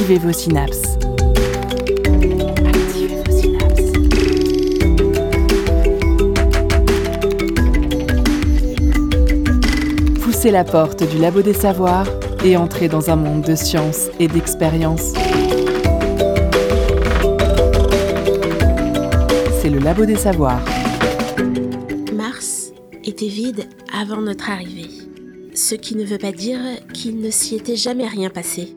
Activez vos synapses. Activez vos synapses. Poussez la porte du labo des savoirs et entrez dans un monde de science et d'expérience. C'est le labo des savoirs. Mars était vide avant notre arrivée, ce qui ne veut pas dire qu'il ne s'y était jamais rien passé.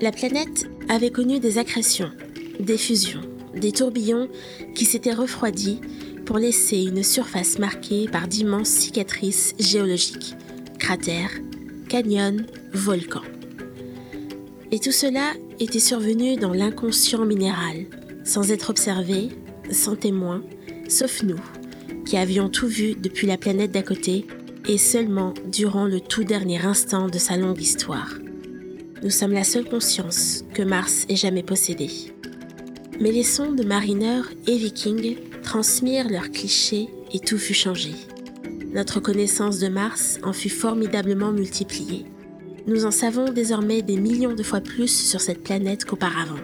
La planète avait connu des accrétions, des fusions, des tourbillons qui s'étaient refroidis pour laisser une surface marquée par d'immenses cicatrices géologiques, cratères, canyons, volcans. Et tout cela était survenu dans l'inconscient minéral, sans être observé, sans témoin, sauf nous, qui avions tout vu depuis la planète d'à côté et seulement durant le tout dernier instant de sa longue histoire. Nous sommes la seule conscience que Mars ait jamais possédée. Mais les sondes marineurs et vikings transmirent leurs clichés et tout fut changé. Notre connaissance de Mars en fut formidablement multipliée. Nous en savons désormais des millions de fois plus sur cette planète qu'auparavant.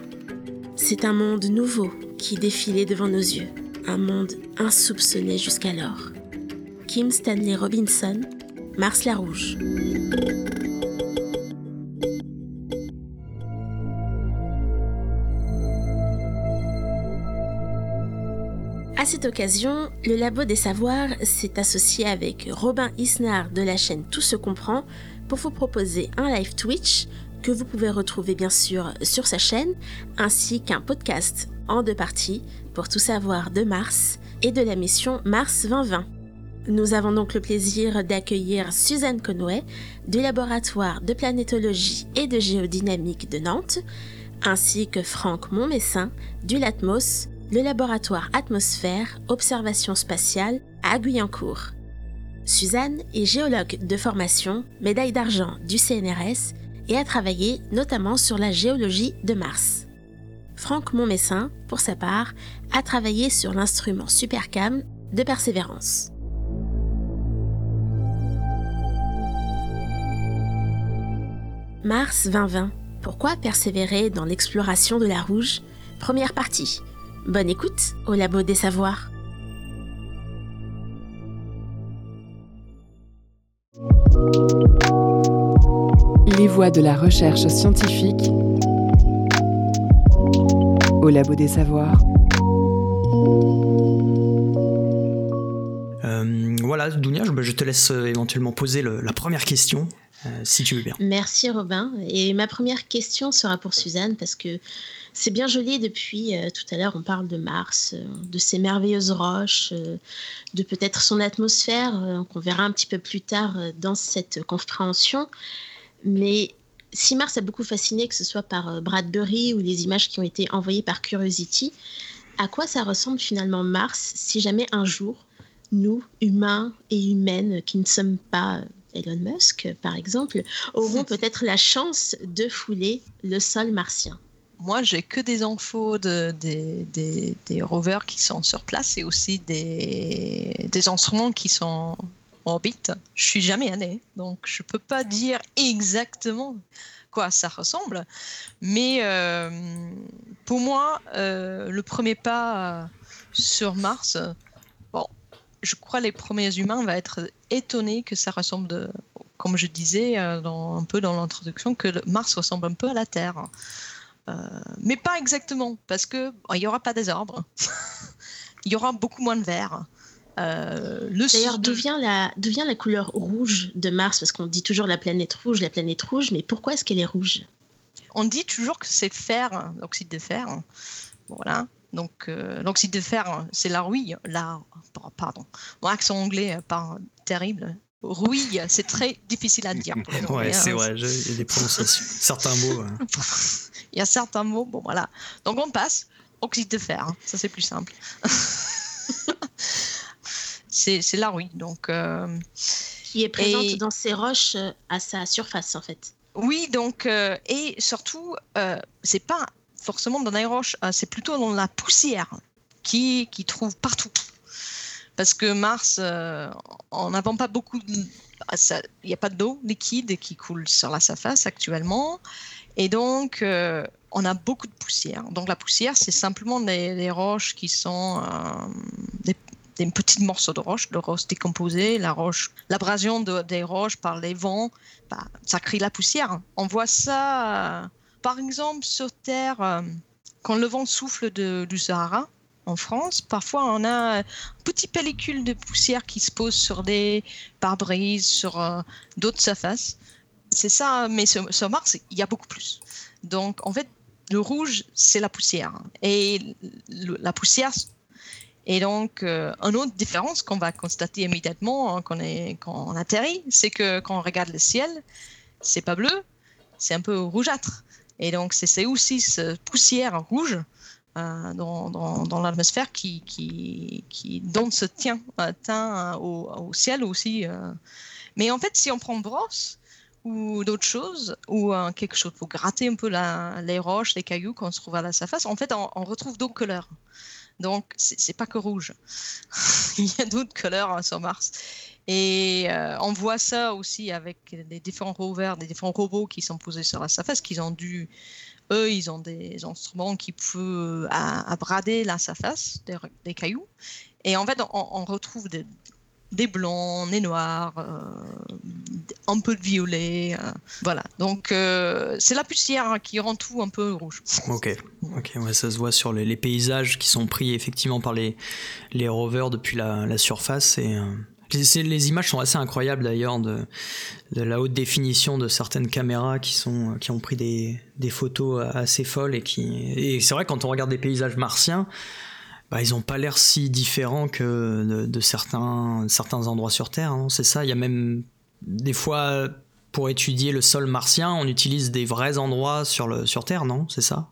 C'est un monde nouveau qui défilait devant nos yeux, un monde insoupçonné jusqu'alors. Kim Stanley Robinson, Mars la Rouge. À cette occasion, le Labo des Savoirs s'est associé avec Robin Isnard de la chaîne Tout se comprend pour vous proposer un live Twitch que vous pouvez retrouver bien sûr sur sa chaîne, ainsi qu'un podcast en deux parties pour tout savoir de Mars et de la mission Mars 2020. Nous avons donc le plaisir d'accueillir Suzanne Conway du laboratoire de planétologie et de géodynamique de Nantes, ainsi que Franck Montmessin du LATMOS, le laboratoire Atmosphère Observation Spatiale à Guyancourt. Suzanne est géologue de formation, médaille d'argent du CNRS et a travaillé notamment sur la géologie de Mars. Franck Montmessin, pour sa part, a travaillé sur l'instrument Supercam de Persévérance. Mars 2020. Pourquoi persévérer dans l'exploration de la rouge? Première partie. Bonne écoute au Labo des Savoirs. Les voies de la recherche scientifique au Labo des Savoirs. Euh, voilà, Dounia, je, je te laisse euh, éventuellement poser le- la première question, euh, si tu veux bien. Merci Robin. Et ma première question sera pour Suzanne parce que c'est bien joli depuis euh, tout à l'heure, on parle de Mars, euh, de ses merveilleuses roches, euh, de peut-être son atmosphère, qu'on verra un petit peu plus tard dans cette compréhension. Mais si Mars a beaucoup fasciné, que ce soit par Bradbury ou les images qui ont été envoyées par Curiosity, à quoi ça ressemble finalement Mars si jamais un jour, nous, humains et humaines qui ne sommes pas Elon Musk, par exemple, auront peut-être la chance de fouler le sol martien? Moi, j'ai que des infos de, des, des, des rovers qui sont sur place et aussi des, des instruments qui sont en orbite. Je suis jamais allée, donc je peux pas dire exactement quoi ça ressemble. Mais euh, pour moi, euh, le premier pas sur Mars, bon, je crois les premiers humains vont être étonnés que ça ressemble de, comme je disais euh, dans, un peu dans l'introduction, que Mars ressemble un peu à la Terre. Euh, mais pas exactement, parce que bon, il n'y aura pas des arbres. il y aura beaucoup moins de vert. Euh, le D'ailleurs, d'où vient, la, d'où vient la couleur rouge de Mars? Parce qu'on dit toujours la planète rouge, la planète rouge, mais pourquoi est-ce qu'elle est rouge? On dit toujours que c'est fer, l'oxyde de fer. Voilà. Donc, euh, l'oxyde de fer, c'est la rouille. La, pardon, mon accent anglais, pas terrible. Rouille, c'est très difficile à dire. Ouais, c'est hein. vrai, je- il y a des prononciations. Certains mots. euh, Il y a certains mots, bon voilà. Donc on passe oxyde de fer, hein. ça c'est plus simple. c'est la rouille, donc euh, Qui est présente Et- dans ces roches euh, à sa surface, en fait. oui, donc euh, et surtout euh, c'est pas forcément dans les roches, c'est plutôt dans la poussière qui qui trouve partout. Parce que Mars, euh, on n'avons pas beaucoup, il n'y a pas d'eau liquide qui coule sur la surface actuellement, et donc euh, on a beaucoup de poussière. Donc la poussière, c'est simplement des, roches qui sont des, petits morceaux de roche, de roche décomposée, la roche, l'abrasion des roches par les vents, bah, ça crée la poussière. On voit ça, par exemple, sur Terre, quand le vent souffle du Sahara en France, parfois on a une petite pellicule de poussière qui se pose sur des pare-brises, sur euh, d'autres surfaces. C'est ça, mais sur, Mars, il y a beaucoup plus. Donc en fait, le rouge, c'est la poussière. Et la poussière et donc, euh, une autre différence qu'on va constater immédiatement hein, quand, on quand on atterrit, c'est que quand on regarde le ciel, c'est pas bleu, c'est un peu rougeâtre. Et donc, c'est aussi cette poussière rouge euh, dans, dans, l'atmosphère qui, qui, qui donne ce euh, teint au, au, ciel aussi. Mais en fait, si on prend brosse ou d'autres choses, ou quelque chose pour gratter un peu la, les roches, les cailloux qu'on se trouve à la surface, en fait, on, retrouve d'autres couleurs. Donc, c'est pas que rouge. Il y a d'autres couleurs sur Mars. Et on voit ça aussi avec les différents rovers, les différents robots qui sont posés sur la surface, qu'ils ont dû eux, ils ont des instruments qui peuvent abrader la surface des, cailloux. Et en fait, on, retrouve des, blancs, des noirs, euh, un peu de violet. Euh, voilà. Donc, euh, c'est la poussière qui rend tout un peu rouge. Ok, ok, ça se voit sur les, paysages qui sont pris effectivement par les, les rovers depuis la, surface. Et, les images sont assez incroyables d'ailleurs de, la haute définition de certaines caméras qui, sont, qui ont pris des, photos assez folles et qui et c'est vrai quand on regarde des paysages martiens bah, ils n'ont pas l'air si différents que de, certains, certains endroits sur Terre. Hein. c'est ça, il y a même des fois pour étudier le sol martien, on utilise des vrais endroits sur, le, sur Terre, non? C'est ça?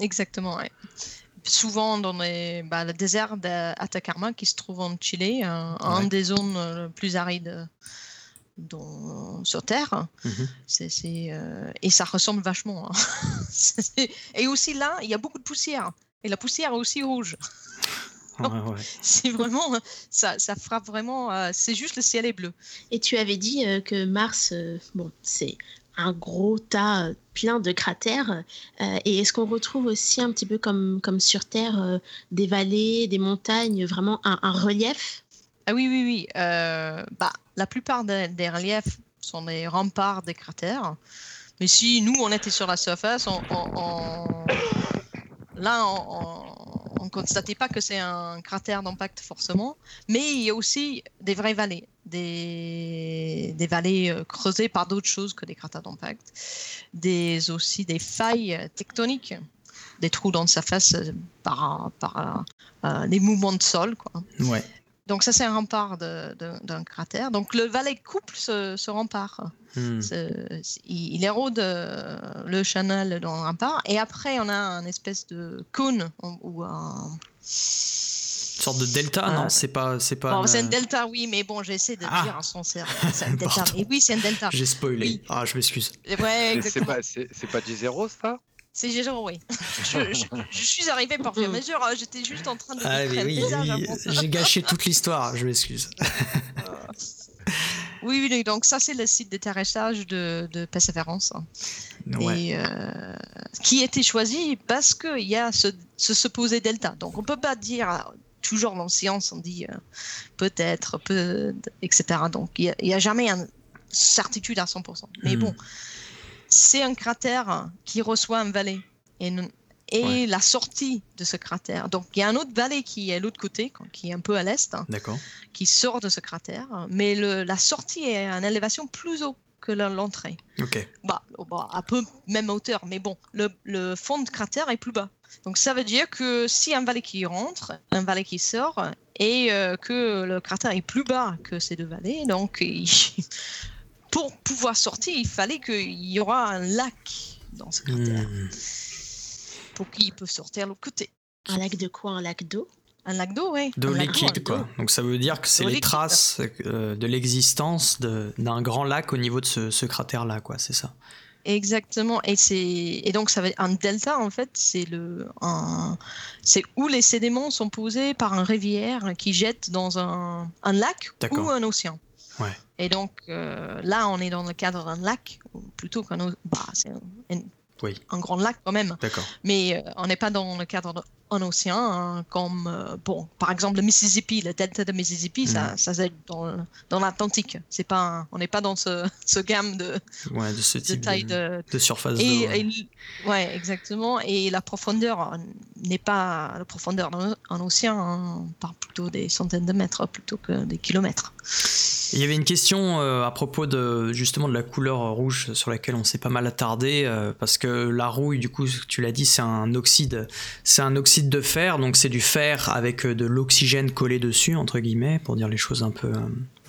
Exactement, oui souvent dans bah, le désert d'Atacama qui se trouve en Chili, un, des zones euh, plus arides sur Terre. Mhm. Euh, et ça ressemble vachement. Hein. et aussi là, il y a beaucoup de poussière. Et la poussière est aussi rouge. C'est vraiment, ça, ça frappe vraiment, euh, c'est juste le ciel est bleu. Et tu avais dit que Mars, bon, c'est un gros tas plein de cratères. Euh, et est-ce qu'on retrouve aussi un petit peu comme, comme sur Terre euh, des vallées, des montagnes, vraiment un, relief? Ah oui, oui, oui. Euh, bah, la plupart des, reliefs sont des remparts des cratères. Mais si nous, on était sur la surface, on, là, on ne constatait pas que c'est un cratère d'impact forcément. Mais il y a aussi des vraies vallées des, vallées euh, creusées par d'autres choses que des cratères d'impact, des, aussi des failles tectoniques, des trous dans sa face euh, par, par euh, mouvements de sol. Quoi. Ouais. Donc ça, c'est un rempart d'un cratère. Donc le valet couple ce, rempart. Hmm. il, érode le canal dans le rempart. Et après, on a un espèce de cône ou un sorte de delta, non C'est pas, c'est pas. c'est un delta, oui, mais bon, j'essaie de ah. dire en son C'est un delta. Et oui, c'est un delta. J'ai spoilé. Ah, je m'excuse. Ouais, c'est pas, c'est pas 10-0 ça? C'est G0, oui. Je, je, suis arrivé par faire mesure, hein. j'étais juste en train de ah, oui, oui, oui. J'ai gâché toute l'histoire, je m'excuse. oui, oui, donc ça c'est le site d'atterrissage de, de Persévérance. Hein. Et euh, qui a été choisi parce qu'il y a ce, ce supposé delta. Donc on peut pas dire toujours dans science, on dit euh, peut-être, peut, etc. Donc il n'y a, jamais une certitude à 100%. Mais hmm. bon, c'est un cratère qui reçoit un vallée et, et la sortie de ce cratère. Donc il y a un autre vallée qui est à l'autre côté, qui est un peu à l'est, qui sort de ce cratère, mais le, la sortie est à une élévation plus haut que l'entrée. Ok. Bah, bah, à peu même hauteur, mais bon, le, le fond de cratère est plus bas. Donc ça veut dire que si un valet qui rentre, un valet qui sort, et euh, que le cratère est plus bas que ces deux vallées, donc pour pouvoir sortir, il fallait qu'il y aura un lac dans ce cratère hmm. pour qu'il puisse sortir de l'autre côté. Un lac de quoi? Un lac d'eau? Un lac d'eau, oui. D'eau liquide, quoi. Donc ça veut dire que c'est les traces euh, de l'existence d'un grand lac au niveau de ce, ce cratère-là, quoi, c'est ça Exactement. Et, c'est, et donc, ça va un delta, en fait, c'est, le, un, c'est où les sédiments sont posés par un rivière qui jette dans un, un lac ou un océan. Ouais. Et donc, euh, là, on est dans le cadre d'un lac, plutôt qu'un bah, c'est Oui. un grand lac quand même. D'accord. Mais euh, on n'est pas dans le cadre d'un océan, hein, comme, euh, bon, par exemple, le Mississippi, le delta de Mississippi, ça, ça c'est dans, dans l'Atlantique. C'est pas, un- on n'est pas dans ce, ce gamme de, Ouais, de ce de type taille de, de, surface et, ouais. et- ouais, exactement. Et la profondeur euh, n'est pas la profondeur un océan. hein. On parle plutôt des centaines de mètres plutôt que des kilomètres. Il y avait une question euh, à propos de justement de la couleur rouge sur laquelle on s'est pas mal attardé euh, parce que la rouille, du coup, tu l'as dit, c'est un oxyde, c'est un oxyde de fer, donc c'est du fer avec euh, de l'oxygène collé dessus entre guillemets pour dire les choses un peu euh,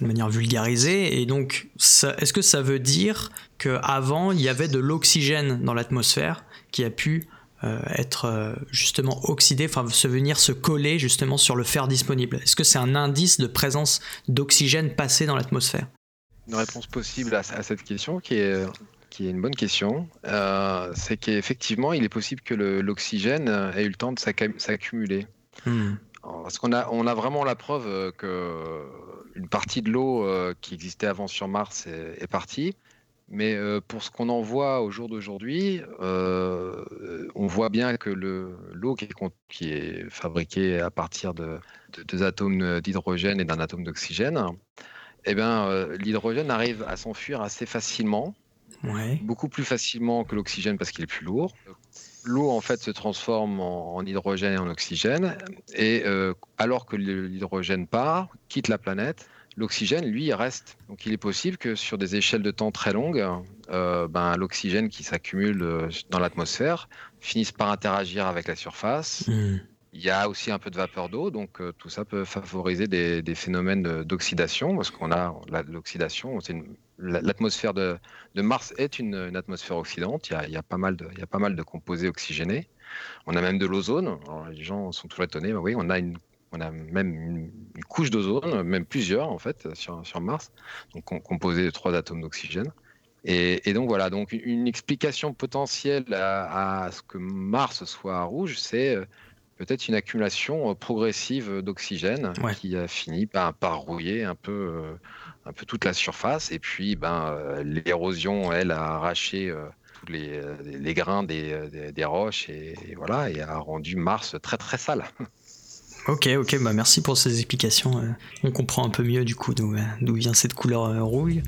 de manière vulgarisée. Et donc, est-ce que ça veut dire que avant il y avait de l'oxygène dans l'atmosphère qui a pu euh, être justement oxydé, enfin se venir se coller justement sur le fer disponible? Est-ce que c'est un indice de présence d'oxygène passé dans l'atmosphère? Une réponse possible à cette question qui est, qui est une bonne question, euh, c'est qu'effectivement, il est possible que l'oxygène ait eu le temps de s'accumuler. Hmm. Parce qu'on a, on a vraiment la preuve euh, que une partie de l'eau euh, qui existait avant sur Mars est, est partie. Mais euh, pour ce qu'on en voit au jour d'aujourd'hui, euh, on voit bien que le- l'eau qui, qui est fabriquée à partir de, de deux atomes d'hydrogène et d'un atome d'oxygène, eh euh, l'hydrogène arrive à s'enfuir assez facilement Ouais. beaucoup plus facilement que l'oxygène parce qu'il est plus lourd. L'eau en fait se transforme en, en hydrogène et en oxygène et euh, alors que l'hydrogène part, quitte la planète, l'oxygène lui reste. Donc il est possible que sur des échelles de temps très longues, euh, ben, l'oxygène qui s'accumule euh, dans l'atmosphère finisse par interagir avec la surface. Hmm. Il y a aussi un peu de vapeur d'eau, donc euh, tout ça peut favoriser des, phénomènes d'oxydation, parce qu'on a l'oxydation, l'atmosphère de, Mars est une, atmosphère oxydante. Il y, a, pas mal de, composés oxygénés. On a même de l'ozone. Les gens sont toujours étonnés, mais oui, on a même une, couche d'ozone, même plusieurs en fait sur, Mars, donc com- composée de trois atomes d'oxygène. Et, donc voilà, donc une, explication potentielle à, à ce que Mars soit rouge, c'est euh, peut-être une accumulation euh, progressive d'oxygène Ouais. qui a fini par, par rouiller un peu, euh, un peu toute la surface. Et puis, ben, euh, l'érosion, elle, a arraché tous les, les grains des, des, des roches et, et voilà, et a rendu Mars très très sale. Ok, ok, bah merci pour ces explications. On comprend un peu mieux du coup d'où vient cette couleur rouille.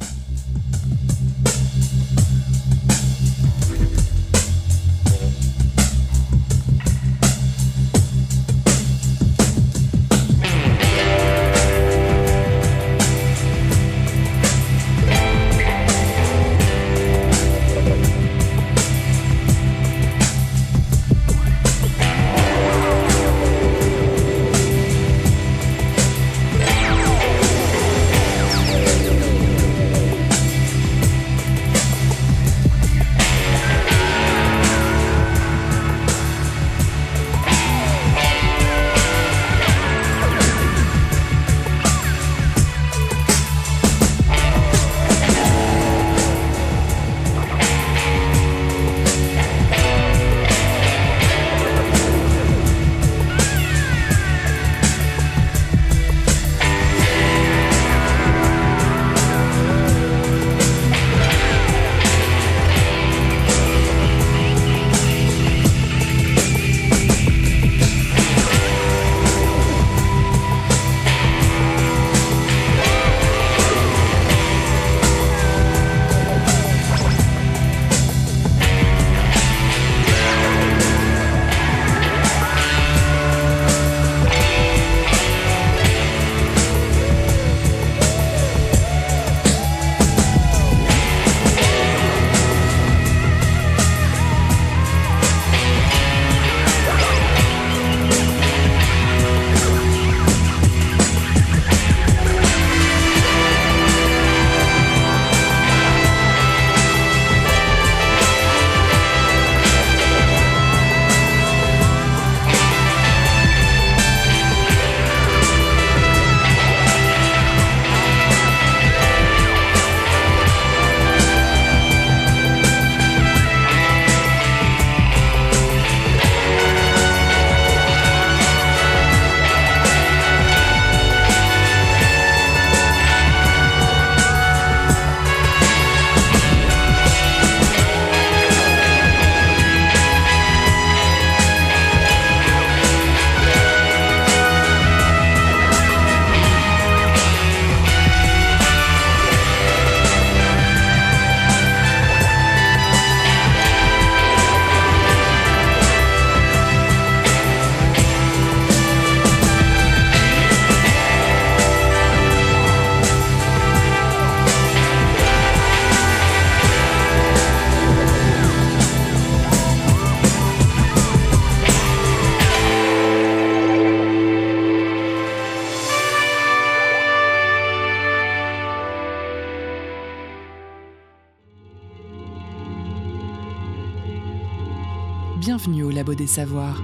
Savoirs.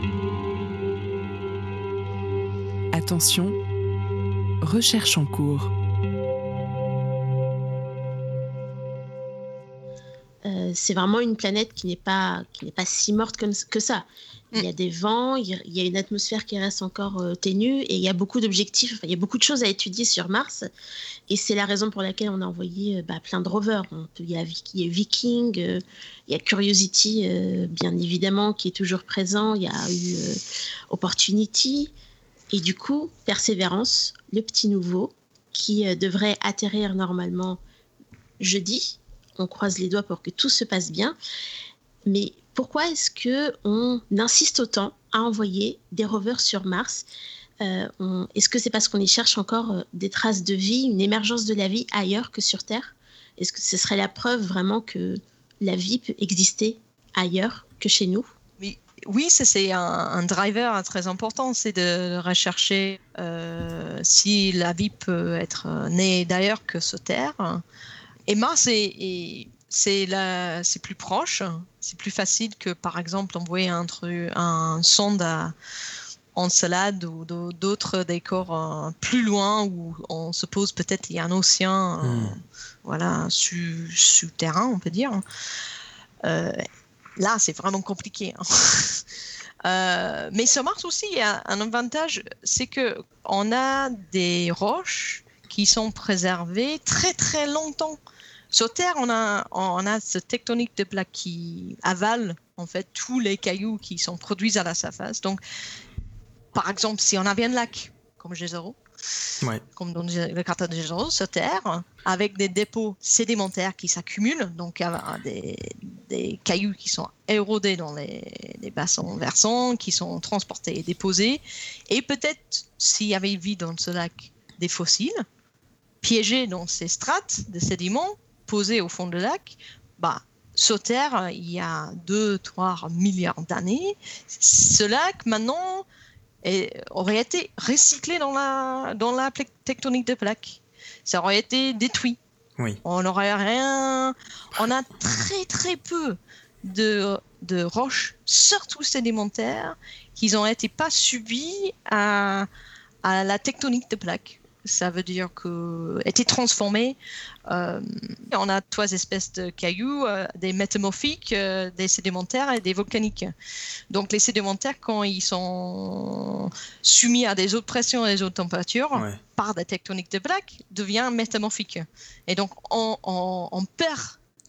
Attention, recherche en cours. Euh, c'est vraiment une planète qui n'est pas, pas si morte que ça. Il y a des vents, il y a- une atmosphère qui reste encore euh, ténue et il y a beaucoup d'objectifs, enfin, il y a beaucoup de choses à étudier sur Mars. Et c'est la raison pour laquelle on a envoyé euh, bah, plein de rovers. On peut- Il y a, il y a Viking, euh, il y a Curiosity, bien évidemment, qui est toujours présent. Il y a eu Opportunity. Et du coup, Persévérance, le petit nouveau, qui devrait atterrir normalement jeudi. On croise les doigts pour que tout se passe bien. Mais pourquoi est-ce que on insiste autant à envoyer des rovers sur Mars Euh, Est-ce que c'est parce qu'on y cherche encore euh, des traces de vie, une émergence de la vie ailleurs que sur Terre? Est-ce que ce serait la preuve vraiment que la vie peut exister ailleurs que chez nous? Oui, c'est un, driver très important, c'est de rechercher euh, si la vie peut être née d'ailleurs que sur Terre. Et Mars, c'est plus proche, c'est plus facile que par exemple envoyer un, un sonde à Encelade ou d'au- d'autres décors euh, plus loin où on se pose peut-être il y a un océan Hmm. voilà, souterrain, on peut dire. Euh, là, c'est vraiment compliqué. hein. Euh, mais sur Mars aussi, il y a un avantage, c'est que on a des roches qui sont préservées très très longtemps. Sur Terre, on a, on a ce tectonique de plaques qui avale en fait tous les cailloux qui sont produits à la surface. Donc, par exemple, si on avait un lac comme G0, Ouais. comme dans le cratère de G0 sur Terre, avec des dépôts sédimentaires qui s'accumulent, donc des, des cailloux qui sont érodés dans les, les bassins versants, qui sont transportés et déposés, et peut-être s'il y avait vie dans ce lac, des fossiles piégés dans ces strates de sédiments posés au fond du lac, bah, sur Terre, il y a 2-3 milliards d'années, ce lac maintenant est- aurait été recyclé dans la, dans la tectonique de plaques. Ça aurait été détruit. Oui. On n'aurait rien. On a très très peu de, de roches, surtout sédimentaires, qui n'ont été pas subies à, à la tectonique de plaques. Ça veut dire que été transformées. euh, on a trois espèces de cailloux, euh, des métamorphiques, euh, des sédimentaires et des volcaniques. Donc les sédimentaires, quand ils sont soumis à des hautes pressions et des hautes températures, Ouais. par des tectoniques de plaques, devient métamorphique. Et donc on, on- on perd,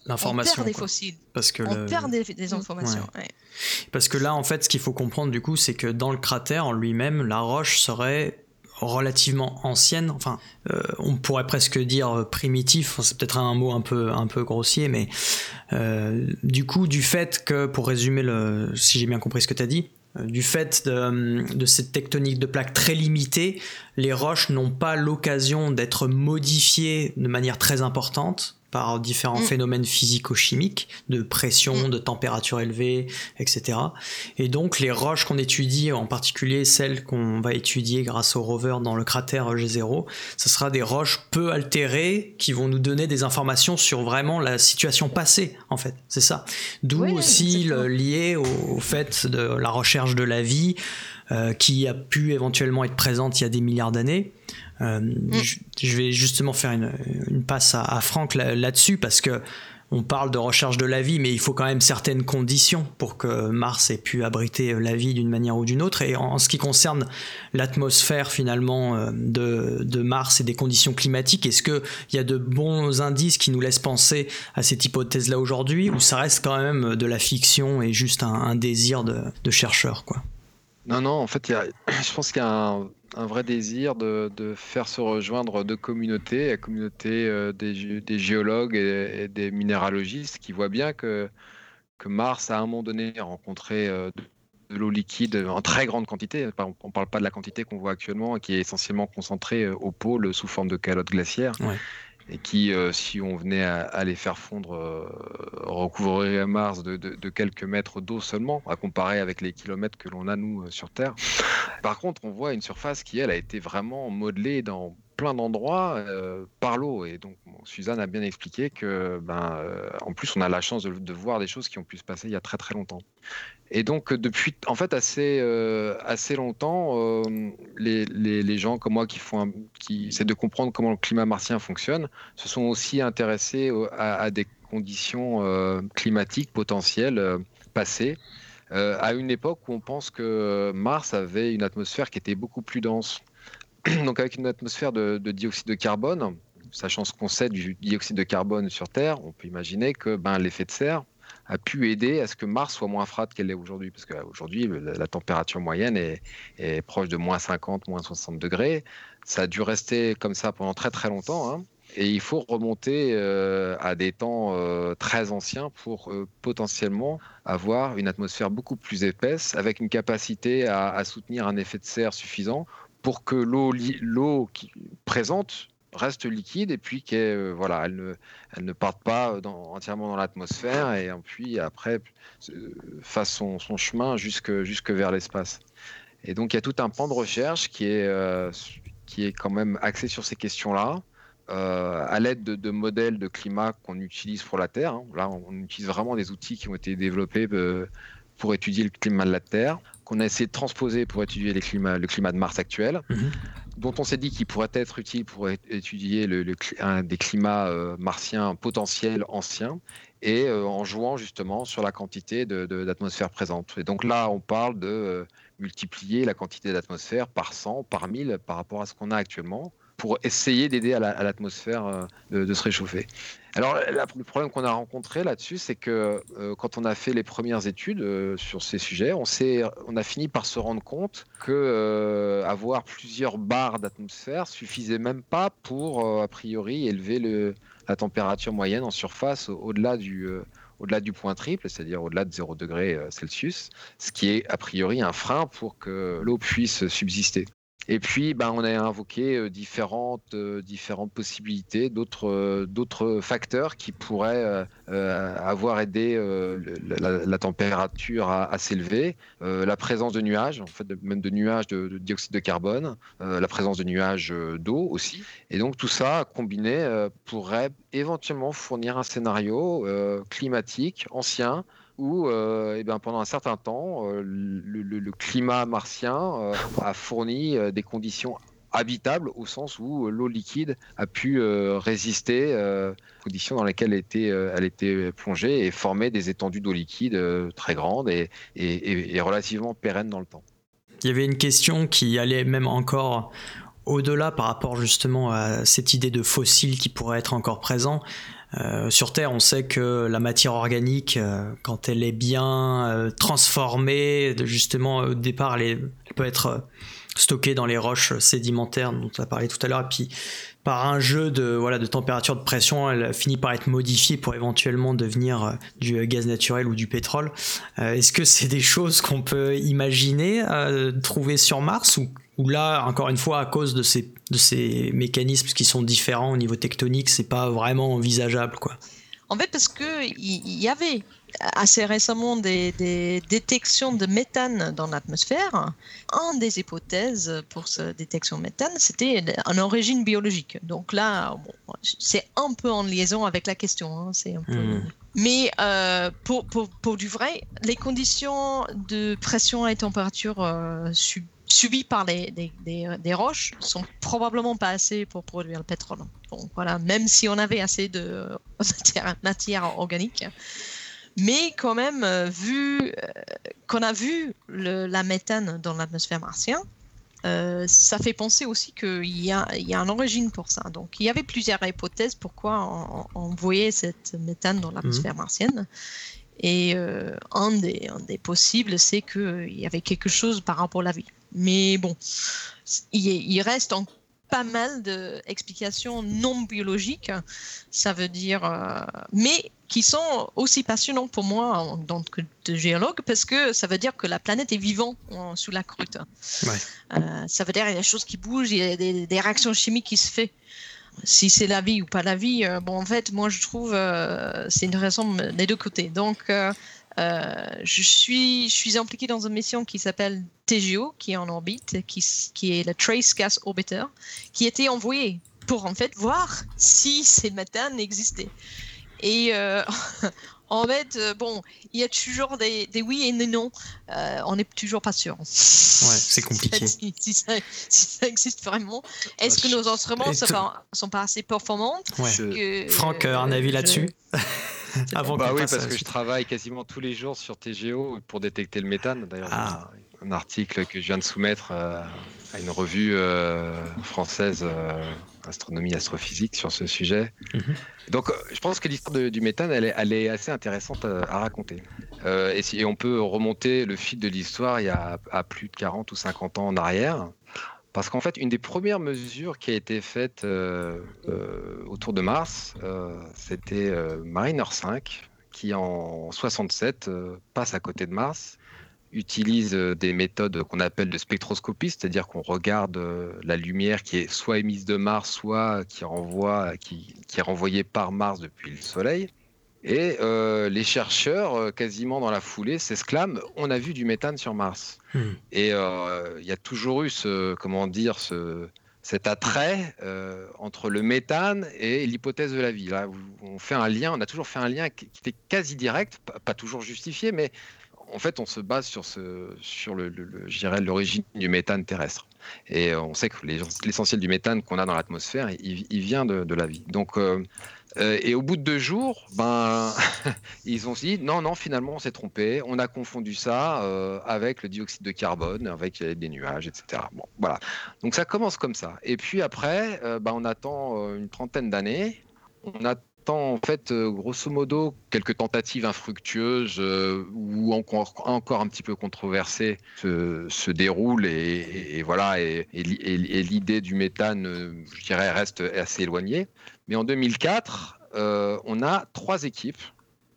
on L'information. perd des quoi. fossiles, Parce que on le- perd des, des informations. ouais. Parce que là, en fait, ce qu'il faut comprendre du coup, c'est que dans le cratère en lui-même, la roche serait relativement ancienne. Enfin, euh, on pourrait presque dire primitif. C'est peut-être un mot un peu un peu grossier, mais euh, du coup, du fait que, pour résumer le, si j'ai bien compris ce que tu as dit. euh, Du fait de, de cette tectonique de plaques très limitée, les roches n'ont pas l'occasion d'être modifiées de manière très importante par différents Mm. phénomènes physico-chimiques, de pression, Mm. de température élevée, etc. Et donc les roches qu'on étudie, en particulier celles qu'on va étudier grâce au rover dans le cratère G0, ce sera des roches peu altérées qui vont nous donner des informations sur vraiment la situation passée, en fait. C'est ça. D'où aussi le, lié au, au fait de la recherche de la vie euh, qui a pu éventuellement être présente il y a des milliards d'années. Euh, je, je vais justement faire une, une passe à, à Franck là- là-dessus parce que on parle de recherche de la vie, mais il faut quand même certaines conditions pour que Mars ait pu abriter la vie d'une manière ou d'une autre. Et en, en ce qui concerne l'atmosphère finalement euh, de, de Mars et des conditions climatiques, est-ce qu'il y a de bons indices qui nous laissent penser à cette hypothèse-là aujourd'hui, ou ça reste quand même de la fiction et juste un, un désir de, de chercheur quoi? Non, non, en fait, y a, je pense qu'il y a un, vrai désir de, faire se rejoindre deux communautés, la communauté euh, des, gé- des géologues et, des minéralogistes qui voient bien que, Mars, à un moment donné, a rencontré euh, de, l'eau liquide en très grande quantité. On ne parle pas de la quantité qu'on voit actuellement, qui est essentiellement concentrée euh, au pôle sous forme de calottes glaciaires. Ouais. Et qui, euh, si on venait à, les faire fondre, euh, recouvrerait Mars de, quelques mètres d'eau seulement, à comparer avec les kilomètres que l'on a, nous, euh, sur Terre. Par contre, on voit une surface qui, elle, a été vraiment modelée dans plein d'endroits par l'eau. Et donc, Suzanne a bien expliqué que, ben, en plus, on a la chance de, voir des choses qui ont pu se passer il y a très très longtemps. Et donc, depuis en fait assez, assez longtemps, les, les, gens comme moi qui, font qui essaient de comprendre comment le climat martien fonctionne se sont aussi intéressés à, des conditions climatiques potentielles passées. Euh, à une époque où on pense que Mars avait une atmosphère qui était beaucoup plus dense. Donc avec une atmosphère de, dioxyde de carbone, sachant ce qu'on sait du dioxyde de carbone sur Terre, on peut imaginer que ben, l'effet de serre a pu aider à ce que Mars soit moins froide qu'elle est aujourd'hui. Parce qu'aujourd'hui, la, température moyenne est, proche de moins 50, moins 60 degrés. Ça a dû rester comme ça pendant très très longtemps. Hein. Et il faut remonter euh, à des temps euh, très anciens pour euh, potentiellement avoir une atmosphère beaucoup plus épaisse avec une capacité à, soutenir un effet de serre suffisant pour que l'eau présente reste liquide et puis qu'elle voilà, elle ne, elle parte pas entièrement dans l'atmosphère et puis après fasse son, son chemin jusque, vers l'espace. Et donc il y a tout un pan de recherche qui est, qui est quand même axé sur ces questions-là. Euh, à l'aide de, modèles de climat qu'on utilise pour la Terre. Hein. Là, on utilise vraiment des outils qui ont été développés euh, pour étudier le climat de la Terre, qu'on a essayé de transposer pour étudier le climat de Mars actuel, mhm. dont on s'est dit qu'il pourrait être utile pour étudier le, un des climats euh, martiens potentiels anciens, et en jouant justement sur la quantité d'atmosphère présente. Et donc là, on parle de multiplier la quantité d'atmosphère par 100, par 1000 par rapport à ce qu'on a actuellement pour essayer d'aider à l'atmosphère euh, de, se réchauffer. Alors, le problème qu'on a rencontré là-dessus, c'est que euh, quand on a fait les premières études euh, sur ces sujets, on, on a fini par se rendre compte que avoir plusieurs barres d'atmosphère suffisait même pas pour, a priori, élever le, la température moyenne en surface au-delà du, au-delà du point triple, c'est-à-dire au-delà de 0 degré Celsius, ce qui est a priori un frein pour que l'eau puisse subsister. Et puis, ben, on a invoqué euh, différentes, euh, différentes possibilités, d'autres, euh, d'autres facteurs qui pourraient avoir aidé la, température à, s'élever. la présence de nuages, en fait, même de nuages de dioxyde de carbone, la présence de nuages d'eau aussi. Et donc, tout ça combiné pourrait éventuellement fournir un scénario climatique ancien où euh, eh ben, pendant un certain temps, euh, le, climat martien euh, a fourni des conditions habitables au sens où l'eau liquide a pu résister conditions dans lesquelles elle était, plongée et former des étendues d'eau liquide très grandes et, et, relativement pérennes dans le temps. Il y avait une question qui allait même encore au-delà par rapport justement à cette idée de fossiles qui pourrait être encore présent. Euh, sur Terre, on sait que la matière organique, euh, quand elle est bien euh, transformée, justement au départ, elle, peut être stockée dans les roches sédimentaires dont on a parlé tout à l'heure, et puis par un jeu de voilà de température de pression, elle finit par être modifiée pour éventuellement devenir du gaz naturel ou du pétrole. Est-ce que c'est des choses qu'on peut imaginer trouver sur Mars ou là, encore une fois, à cause de ces, de ces mécanismes qui sont différents au niveau tectonique, c'est pas vraiment envisageable, quoi? En fait, parce qu'il y avait assez récemment des, détections de méthane dans l'atmosphère. Une des hypothèses pour cette détection de méthane, c'était en origine biologique. Donc là, c'est un peu en liaison avec la question. Hein. c'est un peu... Hmm. Mais euh, pour, pour, pour, du vrai, les conditions de pression et température euh, subies par les, des, roches sont probablement pas assez pour produire le pétrole. Donc voilà, même si on avait assez de matière organique. Mais quand même, euh, vu euh, qu'on a vu la méthane dans l'atmosphère martienne, euh, ça fait penser aussi qu'il y a, il y a une origine pour ça. Donc, il y avait plusieurs hypothèses pourquoi on, voyait cette méthane dans l'atmosphère mhm. martienne. Et un, des, un, des, possibles, c'est qu'il y avait quelque chose par rapport à la vie. Mais bon, il, il reste en, pas mal d'explications non biologiques, ça veut dire, euh, mais qui sont aussi passionnants pour moi en tant que géologue, parce que ça veut dire que la planète est vivante sous la croûte. Euh, ça veut dire qu'il y a des choses qui bougent, il y a des, réactions chimiques qui se font. Si c'est la vie ou pas la vie, euh, bon, en fait, moi je trouve c'est une raison des deux côtés. Donc, je, suis, je suis impliqué dans une mission qui s'appelle TGO, qui est en orbite, qui, qui est le Trace Gas Orbiter, qui était envoyé pour en fait voir si ces méthanes existaient. Et En fait, euh, bon, il y a toujours des, oui et des non. Euh, on n'est toujours pas sûr. Ouais, c'est compliqué. si, ça, existe vraiment. Est-ce que nos instruments sont pas, sont pas assez performants? Franck, un avis là-dessus? Avant bah oui, parce que je travaille quasiment tous les jours sur TGO pour détecter le méthane. D'ailleurs, ah. un article que je viens de soumettre euh, à une revue française astronomie, astrophysique sur ce sujet. Mhm. Donc, euh, je pense que l'histoire du méthane, elle est, elle est, assez intéressante à, raconter. Euh, et, si, on peut remonter le fil de l'histoire il y a à plus de 40 ou 50 ans en arrière. Parce qu'en fait, une des premières mesures qui a été faite euh, autour de Mars, c'était Mariner 5, qui en 67 passe à côté de Mars utilise euh, des méthodes qu'on appelle de spectroscopie, c'est-à-dire qu'on regarde euh, la lumière qui est soit émise de Mars, soit qui, renvoie, qui, est renvoyée par Mars depuis le Soleil. Et euh, les chercheurs, quasiment dans la foulée, s'exclament on a vu du méthane sur Mars. Hmm. Et il y a toujours eu ce, comment dire, ce, cet attrait entre le méthane et l'hypothèse de la vie. Là, on fait un lien, on a toujours fait un lien qui, était quasi direct, pas toujours justifié, mais en fait, on se base sur, ce, sur le, l'origine du méthane terrestre. Et euh, on sait que l'essentiel du méthane qu'on a dans l'atmosphère, il, vient de, la vie. Donc, euh, euh, et au bout de deux jours, ben, ils ont dit non, non, finalement, on s'est trompé. On a confondu ça avec le dioxyde de carbone, avec des nuages, etc. Bon, voilà. Donc ça commence comme ça. Et puis après, ben, on attend une trentaine d'années. En fait, euh, grosso modo, quelques tentatives infructueuses euh, ou encore, un petit peu controversées se, déroulent et, voilà, et, l'idée du méthane, euh, je dirais, reste assez éloignée. Mais en 2004, on a trois équipes.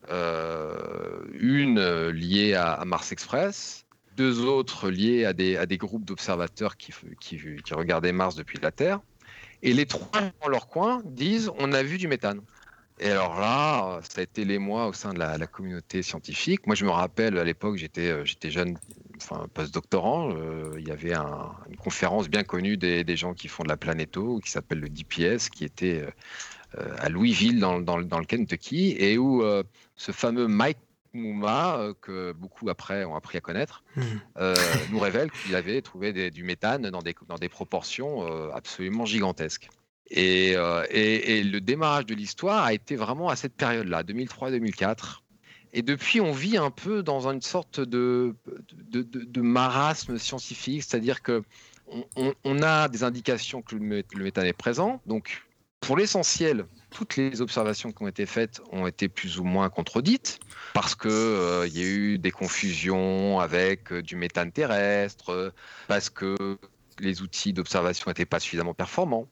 une liée à, Mars Express, deux autres liées à des, groupes d'observateurs qui, qui, regardaient Mars depuis la Terre. Et les trois, dans leur coin, disent on a vu du méthane. Et alors là, ça a été les mois au sein de la, communauté scientifique. Moi, je me rappelle à l'époque, j'étais, euh, j'étais jeune, enfin post-doctorant. Euh, il y avait une conférence bien connue des, gens qui font de la planéto, qui s'appelle le DPS, qui était euh, à Louisville, dans, dans, le Kentucky, et où ce fameux Mike Mouma, que beaucoup après ont appris à connaître, hmm. nous révèle qu'il avait trouvé du méthane dans des, dans des proportions absolument gigantesques. Euh, et, le démarrage de l'histoire a été vraiment à cette période-là, 2003-2004. Et depuis, on vit un peu dans une sorte de, marasme scientifique, c'est-à-dire que on, a des indications que le, méthane est présent. Donc, pour l'essentiel, toutes les observations qui ont été faites ont été plus ou moins contredites parce qu'il euh, y a eu des confusions avec euh, du méthane terrestre, parce que les outils d'observation n'étaient pas suffisamment performants.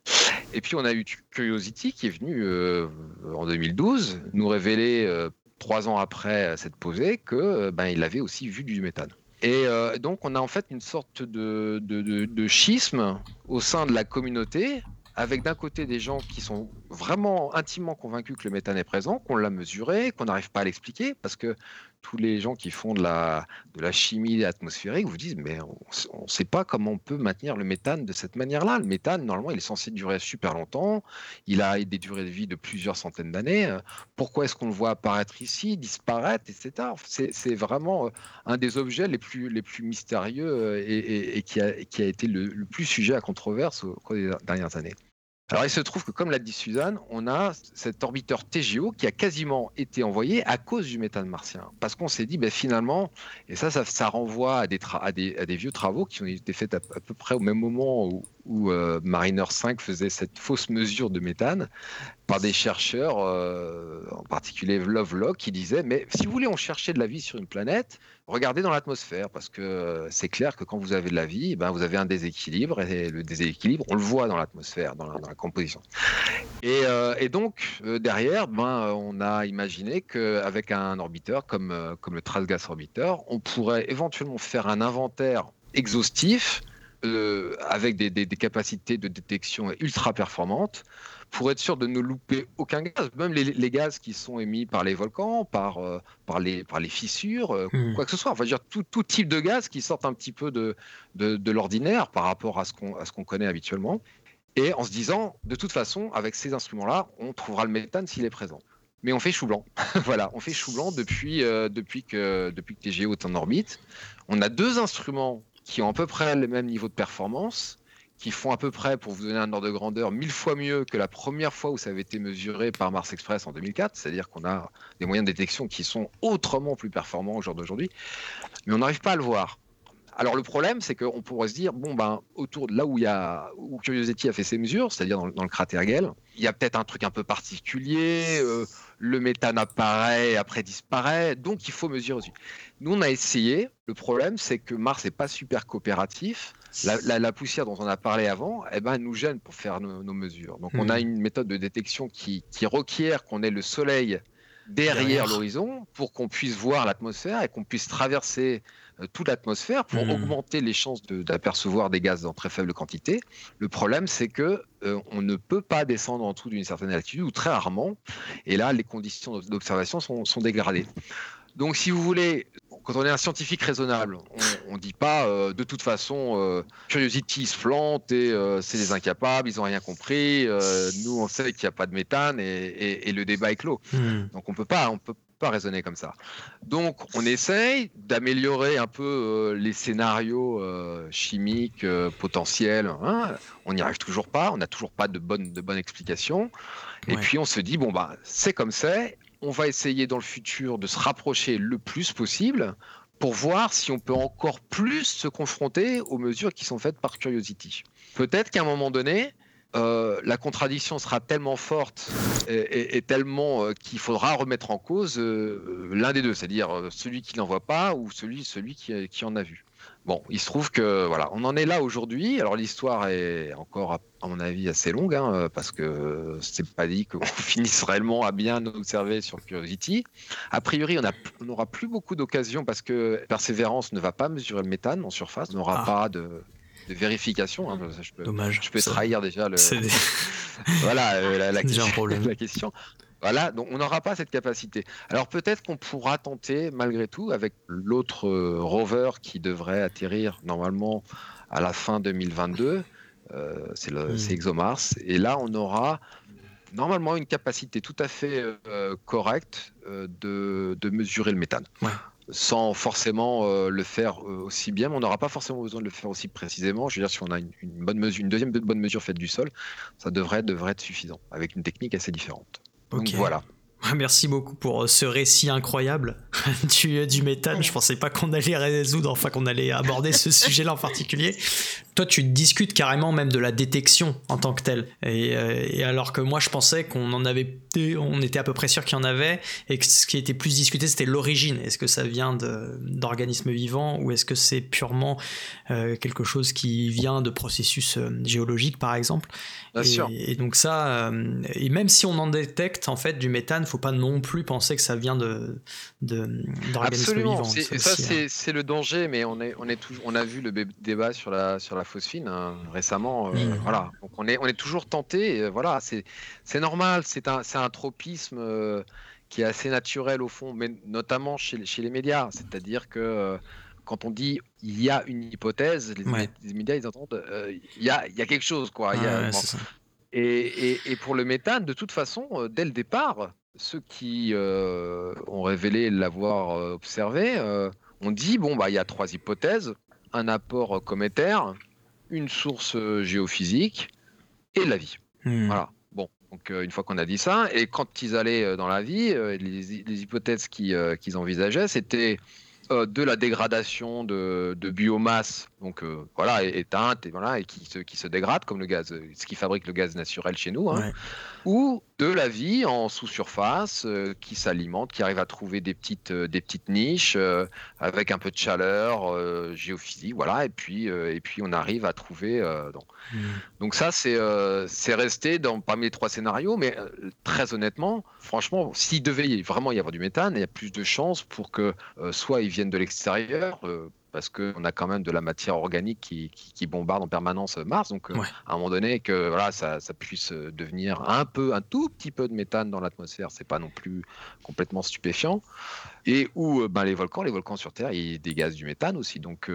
Et puis on a eu Curiosity qui est venu euh, en 2012 nous révéler euh, trois ans après cette posée que euh, ben, il avait aussi vu du méthane. Et donc on a en fait une sorte de, de, schisme au sein de la communauté avec d'un côté des gens qui sont vraiment intimement convaincus que le méthane est présent, qu'on l'a mesuré, qu'on n'arrive pas à l'expliquer, parce que tous les gens qui font de la, chimie atmosphérique vous disent mais on ne sait pas comment on peut maintenir le méthane de cette manière-là. Le méthane, normalement, il est censé durer super longtemps. Il a des durées de vie de plusieurs centaines d'années. Pourquoi est-ce qu'on le voit apparaître ici, disparaître, etc. C'est vraiment euh, un des objets les plus, mystérieux euh, et, qui, a, été le, plus sujet à controverse au cours des dernières années. Alors il se trouve que, comme l'a dit Suzanne, on a cet orbiteur TGO qui a quasiment été envoyé à cause du méthane martien. Parce qu'on s'est dit, ben, finalement, et ça, ça, renvoie à des, vieux travaux qui ont été faits à, peu près au même moment où, où euh, Mariner 5 faisait cette fausse mesure de méthane par des chercheurs, euh, en particulier Lovelock, qui disaient, mais si vous voulez, on cherchait de la vie sur une planète, regardez dans l'atmosphère, parce que euh, c'est clair que quand vous avez de la vie, ben, vous avez un déséquilibre, et le déséquilibre, on le voit dans l'atmosphère, dans, la, composition. Et, et donc, derrière, ben, on a imaginé qu'avec un orbiteur comme, comme le Trace Gas Orbiter, on pourrait éventuellement faire un inventaire exhaustif avec des, capacités de détection ultra performantes pour être sûr de ne louper aucun gaz, même les, gaz qui sont émis par les volcans, par, euh, par, les, par les fissures, euh, hmm. quoi que ce soit. Enfin, dire, tout, tout, type de gaz qui sortent un petit peu de, de, l'ordinaire par rapport à ce qu'on connaît habituellement. Et en se disant, de toute façon, avec ces instruments-là, on trouvera le méthane s'il est présent. Mais on fait chou blanc. voilà, on fait chou blanc depuis, euh, depuis, que, depuis que TGO est en orbite. On a deux instruments qui ont à peu près le même niveau de performance qui font à peu près, pour vous donner un ordre de grandeur, mille fois mieux que la première fois où ça avait été mesuré par Mars Express en 2004. C'est-à-dire qu'on a des moyens de détection qui sont autrement plus performants au jour d'aujourd'hui, mais on n'arrive pas à le voir. Alors le problème, c'est qu'on pourrait se dire, bon ben, autour de là où, y a, où Curiosity a fait ses mesures, c'est-à-dire dans, le cratère Gale, il y a peut-être un truc un peu particulier, euh, le méthane apparaît, après disparaît, donc il faut mesurer aussi. Nous, on a essayé, le problème, c'est que Mars n'est pas super coopératif, la, poussière dont on a parlé avant, eh ben, elle nous gêne pour faire nos, mesures. Donc, on a hmm. une méthode de détection qui, requiert qu'on ait le soleil derrière, l'horizon pour qu'on puisse voir l'atmosphère et qu'on puisse traverser euh, toute l'atmosphère pour hmm. augmenter les chances d'apercevoir des gaz en très faible quantité. Le problème, c'est que euh, on ne peut pas descendre en dessous d'une certaine altitude ou très rarement. Et là, les conditions d'observation sont, sont dégradées. Donc, si vous voulez, quand on est un scientifique raisonnable, on ne dit pas euh, de toute façon euh, Curiosity se plante et euh, c'est des incapables, ils n'ont rien compris. nous, on sait qu'il n'y a pas de méthane et, le débat est clos. Hmm. Donc on peut pas, on peut pas raisonner comme ça. Donc on essaye d'améliorer un peu les scénarios chimiques potentiels. Hein. On n'y arrive toujours pas, on n'a toujours pas de bonnes de bonne explications. Et puis on se dit bon bah c'est comme c'est on va essayer dans le futur de se rapprocher le plus possible pour voir si on peut encore plus se confronter aux mesures qui sont faites par Curiosity. Peut-être qu'à un moment donné, euh, la contradiction sera tellement forte et, tellement euh, qu'il faudra remettre en cause euh, l'un des deux, c'est-à-dire celui qui n'en voit pas ou celui, celui qui en a vu. Bon, il se trouve que voilà, on en est là aujourd'hui. Alors l'histoire est encore, à, mon avis, assez longue, hein, parce que c'est pas dit qu'on finisse réellement à bien observer sur Curiosity. A priori, on n'aura plus beaucoup d'occasions parce que Persévérance ne va pas mesurer le méthane en surface, n'aura ah. pas de, vérification. Hein, je peux, Dommage. Je peux trahir déjà le. voilà euh, la, la, la question. Voilà, donc on n'aura pas cette capacité. Alors peut-être qu'on pourra tenter malgré tout avec l'autre euh, rover qui devrait atterrir normalement à la fin 2022, euh, c'est hmm. ExoMars, et là on aura normalement une capacité tout à fait euh, correcte de, mesurer le méthane. Sans forcément le faire aussi bien, mais on n'aura pas forcément besoin de le faire aussi précisément. Je veux dire, si on a une, bonne mesure, une deuxième bonne mesure faite du sol, ça devrait, devrait être suffisant, avec une technique assez différente. Donc voilà. Merci beaucoup pour euh, ce récit incroyable du, du méthane. Je pensais pas qu'on allait résoudre, enfin qu'on allait aborder ce sujet-là en particulier toi tu discutes carrément même de la détection en tant que telle. Euh, et, alors que moi je pensais qu'on en avait, on était à peu près sûr qu'il y en avait, et que ce qui était plus discuté c'était l'origine. Est-ce que ça vient d'organismes vivants ou est-ce que c'est purement euh, quelque chose qui vient de processus euh, géologiques par exemple? Bien et, sûr. et donc ça, et même si on en détecte en fait du méthane, faut pas non plus penser que ça vient de d'organismes vivants. Absolument. Ça hein. c'est le danger, mais on est on est toujours, on a vu le débat sur la sur la phosphine hein, récemment. Euh, voilà. Donc on est, on est toujours tenté. Euh, voilà, c'est, normal. C'est un, un tropisme euh, qui est assez naturel au fond, mais notamment chez, chez les médias. C'est-à-dire que quand on dit il y a une hypothèse, les, médias ils entendent il y, a, y a quelque chose quoi. et, et, et, pour le méthane, de toute façon, dès le départ, ceux qui ont révélé l'avoir observé, on dit bon bah il y a trois hypothèses un apport cométaire, une source euh, géophysique et la vie. Hmm. Voilà. Bon, donc euh, une fois qu'on a dit ça, et quand ils allaient euh, dans la vie, les, hypothèses qu'ils envisageaient, c'était de la dégradation de, biomasse, donc voilà, éteinte et voilà, et qui se, qui se dégrade comme le gaz, ce qui fabrique le gaz naturel chez nous, hein, ou de la vie en sous-surface euh, qui s'alimente, qui arrive à trouver des petites, euh, des petites niches euh, avec un peu de chaleur géophysique, voilà, et puis, et puis on arrive à trouver. Donc, hmm. donc ça, c'est c'est resté dans, parmi les trois scénarios, mais très honnêtement, franchement, s'il devait vraiment y avoir du méthane, il y a plus de chances pour que soit ils viennent de l'extérieur, parce qu'on a quand même de la matière organique qui, qui, bombarde en permanence Mars. Donc, à un moment donné, que voilà, ça, ça, puisse devenir un peu, un tout petit peu de méthane dans l'atmosphère, c'est pas non plus complètement stupéfiant. Et où ben, les volcans, les volcans sur Terre, ils dégagent du méthane aussi. Donc,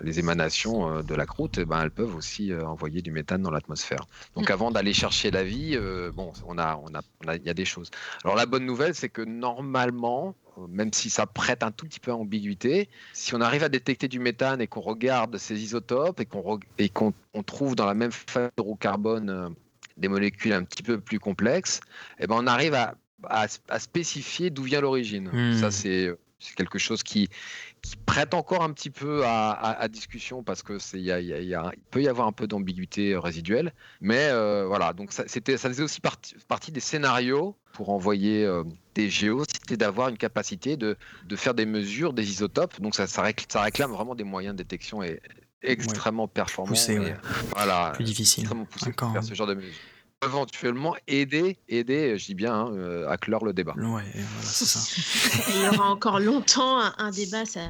les émanations de la croûte, eh ben, elles peuvent aussi envoyer du méthane dans l'atmosphère. Donc, mm. avant d'aller chercher la vie, bon, on a, on a, il y a des choses. Alors, la bonne nouvelle, c'est que normalement, même si ça prête un tout petit peu à ambiguïté, si on arrive à détecter du méthane et qu'on regarde ces isotopes et qu'on trouve dans la même phase d'hydrocarbone euh, des molécules un petit peu plus complexes, eh ben on arrive à, spécifier d'où vient l'origine. Hmm. Ça, c'est quelque chose qui, qui prête encore un petit peu à, discussion parce que c'est il peut y avoir un peu d'ambiguïté résiduelle. Mais euh, voilà. Donc ça c'était ça faisait aussi partie des scénarios pour envoyer euh, des géos c'était d'avoir une capacité de, de, faire des mesures des isotopes. Donc ça, ça, réclame vraiment des moyens de détection et extrêmement performants poussé, voilà plus difficile poussé pour faire ce genre de mesures éventuellement aider, aider, je dis bien, hein, euh, à clore le débat. Ouais, voilà, c'est ça. Il y aura encore longtemps un, débat. Ça,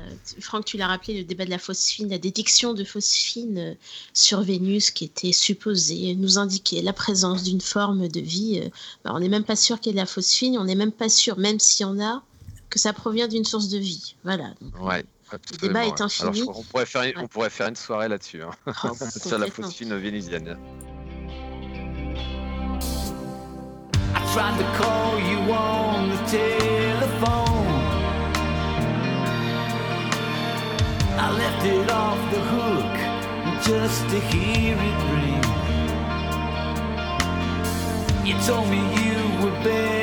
Franck, tu l'as rappelé, le débat de la phosphine, la détection de phosphine euh, sur Vénus, qui était supposée nous indiquer la présence d'une forme de vie. Euh, bah, on n'est même pas sûr qu'il y ait de la phosphine. On n'est même pas sûr, même s'il y en a, que ça provient d'une source de vie. Voilà. ouais. le débat est infini. on, pourrait faire une, on pourrait faire une soirée là-dessus. Hein. sur la phosphine vénusienne. Tried to call you on the telephone. I left it off the hook just to hear it ring. You told me you were better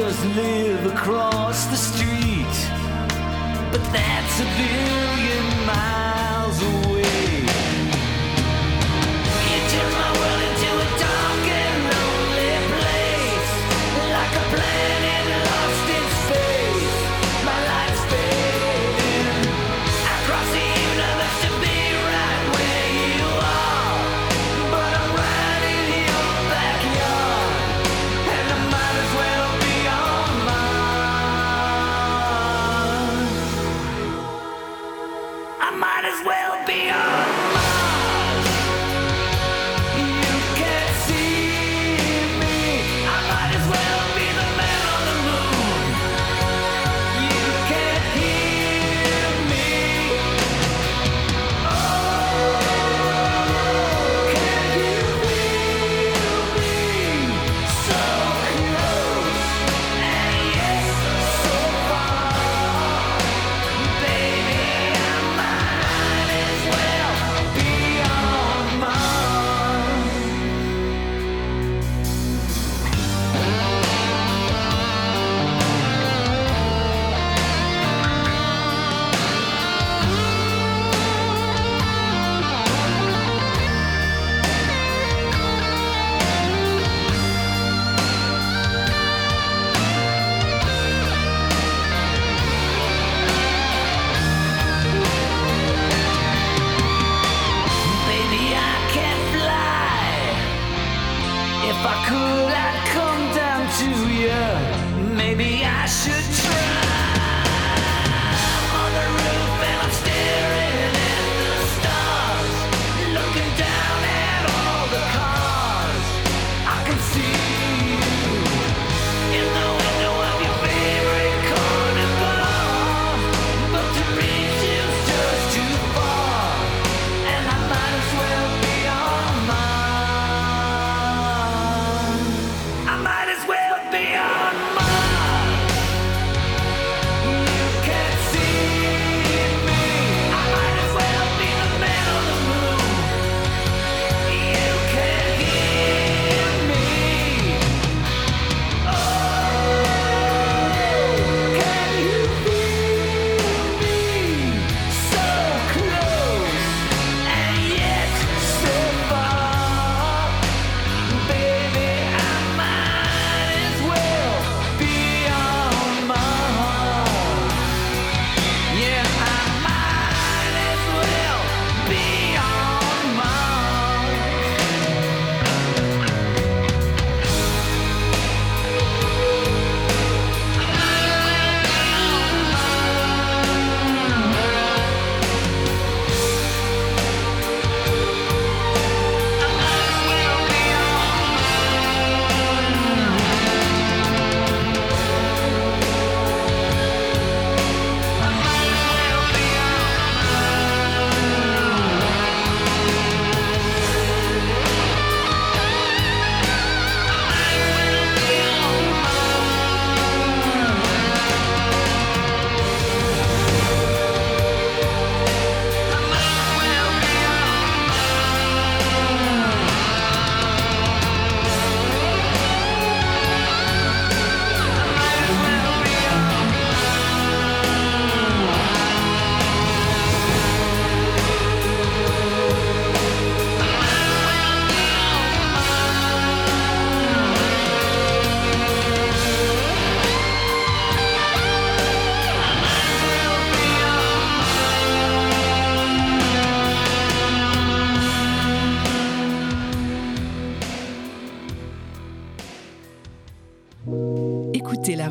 just live across the street, but that's a billion miles away.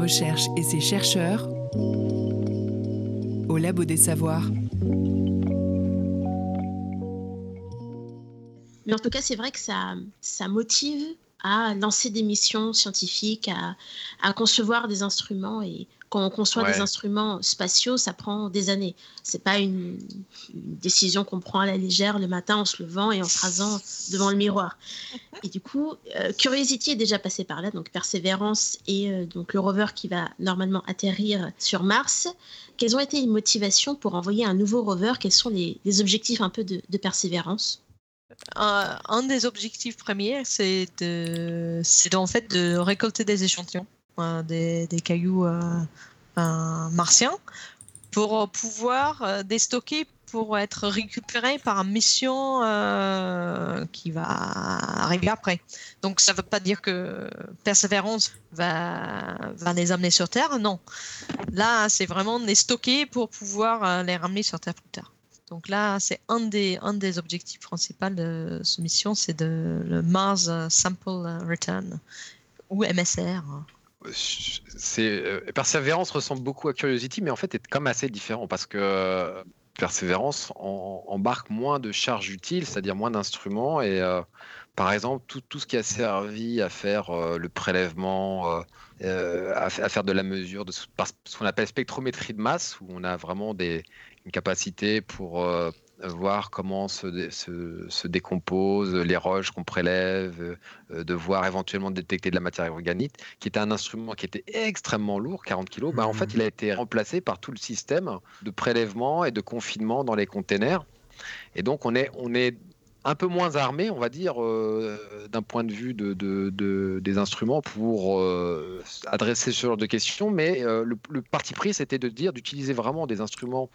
Et ses chercheurs au Labo des Savoirs. Mais en tout cas, c'est vrai que ça, ça motive à lancer des missions scientifiques, à, à concevoir des instruments. Et quand on conçoit des instruments spatiaux, ça prend des années. C'est pas une, une décision qu'on prend à la légère le matin en se levant et en se rasant devant le miroir. Et du coup, euh, Curiosity est déjà passé par là, donc Persévérance et euh, donc le rover qui va normalement atterrir sur Mars. Quelles ont été les motivations pour envoyer un nouveau rover? Quels sont les, les objectifs un peu de, de Persévérance Euh, un des objectifs premiers, c'est de, c'est en fait de récolter des échantillons, des, des cailloux euh, euh, martiens, pour pouvoir euh, déstocker pour être récupérés par une mission euh, qui va arriver après. Donc ça ne veut pas dire que Persévérance va, les amener sur Terre, non. Là, c'est vraiment les stocker pour pouvoir euh, les ramener sur Terre plus tard. Donc là, c'est un des, objectifs principaux de cette mission, c'est le Mars Sample Return, ou MSR. C'est euh, Persévérance ressemble beaucoup à Curiosity, mais en fait est même assez différent parce que euh, Persévérance embarque moins de charges utiles, c'est-à-dire moins d'instruments et euh, par exemple tout, tout ce qui a servi à faire le prélèvement, à, fa- à faire de la mesure de ce, ce qu'on appelle spectrométrie de masse, où on a vraiment des, une capacité pour voir comment se, se, se décomposent les roches qu'on prélève, euh, de voir éventuellement détecter de la matière organique qui était un instrument qui était extrêmement lourd, 40 kg, bah, en Mhm. fait, il a été remplacé par tout le système de prélèvement et de confinement dans les containers. Et donc, on est, on est un peu moins armé, on va dire, euh, d'un point de vue de, de- de- des instruments pour euh, adresser ce genre de questions. Mais euh, le, le parti pris, c'était de dire d'utiliser vraiment des instruments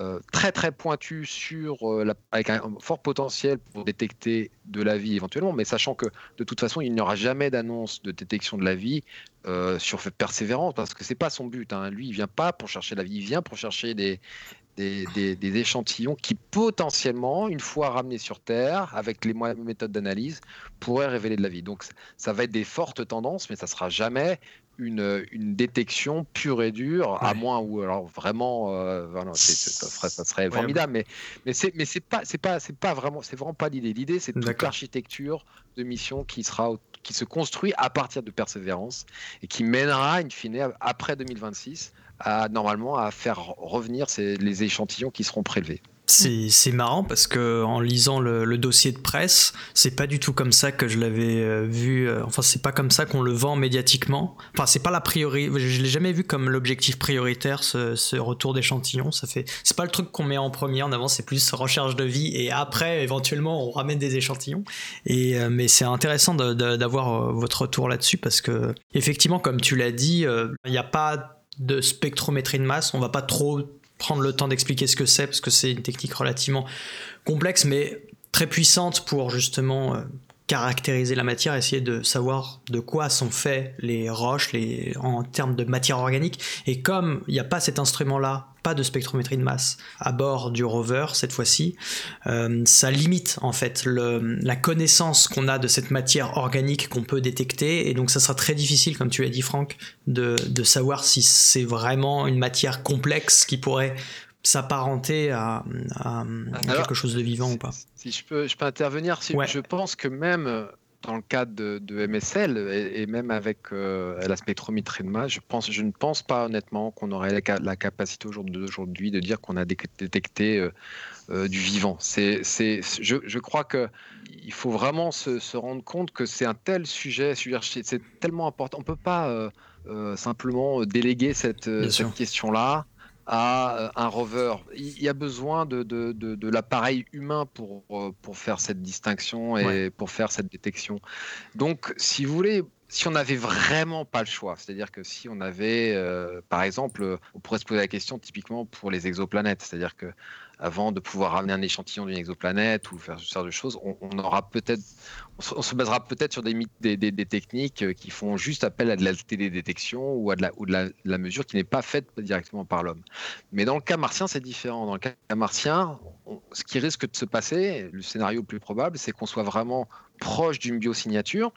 euh, très très pointus sur euh, avec un fort potentiel pour détecter de la vie éventuellement, mais sachant que de toute façon, il n'y aura jamais d'annonce de détection de la vie euh, sur Persévérance, parce que c'est pas son but. hein. Lui, il vient pas pour chercher la vie, il vient pour chercher des, des, échantillons qui potentiellement, une fois ramenés sur Terre, avec les méthodes d'analyse, pourraient révéler de la vie. Donc ça va être des fortes tendances, mais ça sera jamais une, une détection pure et dure, à moins ou alors vraiment, euh, voilà, ça serait, ça serait Ouais. formidable, mais mais c'est mais c'est pas c'est pas c'est pas vraiment c'est vraiment pas l'idée. L'idée c'est toute l'architecture de mission qui sera qui se construit à partir de Persévérance et qui mènera in fine après 2026 à normalement à faire revenir ces, les échantillons qui seront prélevés. C'est marrant parce que en lisant le, dossier de presse, c'est pas du tout comme ça que je l'avais euh, vu. euh, enfin, c'est pas comme ça qu'on le vend médiatiquement. Enfin, c'est pas la priori. Je l'ai jamais vu comme l'objectif prioritaire ce, retour d'échantillons. Ça fait. C'est pas le truc qu'on met en premier en avant. C'est plus recherche de vie et après éventuellement on ramène des échantillons. Et euh, mais c'est intéressant d'avoir votre retour là-dessus parce que effectivement, comme tu l'as dit, il n'y a pas de spectrométrie de masse. On va pas trop prendre le temps d'expliquer ce que c'est parce que c'est une technique relativement complexe mais très puissante pour justement euh, caractériser la matière, essayer de savoir de quoi sont faits les roches les, en termes de matière organique. Et comme il n'y a pas cet instrument-là, pas de spectrométrie de masse à bord du rover cette fois-ci, euh, ça limite en fait la connaissance qu'on a de cette matière organique qu'on peut détecter. Et donc ça sera très difficile, comme tu l'as dit Franck, de savoir si c'est vraiment une matière complexe qui pourrait s'apparenter à, à- quelque chose de vivant ou pas. Si je peux, je peux intervenir, si- Ouais. je pense que même euh, dans le cadre de, de MSL et, et même avec euh, la spectrométrie de masse, je, pense, je ne pense pas honnêtement qu'on aurait la, ca- la capacité aujourd'hui de dire qu'on a dé- détecté euh, euh, du vivant. C'est, c'est, je, je crois que il faut vraiment se, se rendre compte que c'est un tel sujet, c'est tellement important. On peut pas simplement déléguer cette question-là à euh, un rover. Il y a besoin de, de, de, de l'appareil humain pour, euh, pour faire cette distinction et Ouais. pour faire cette détection. Donc, si vous voulez, si on n'avait vraiment pas le choix, c'est-à-dire que si on avait, euh, par exemple, on pourrait se poser la question typiquement pour les exoplanètes, c'est-à-dire que avant de pouvoir ramener un échantillon d'une exoplanète ou faire ce genre de choses, on, aura peut-être, on se, basera peut-être sur des, techniques euh, qui font juste appel à de la télédétection ou à de la, ou de la, mesure qui n'est pas faite directement par l'homme. Mais dans le cas martien, c'est différent. Dans le cas martien, ce qui risque de se passer, le scénario le plus probable, c'est qu'on soit vraiment proche d'une biosignature.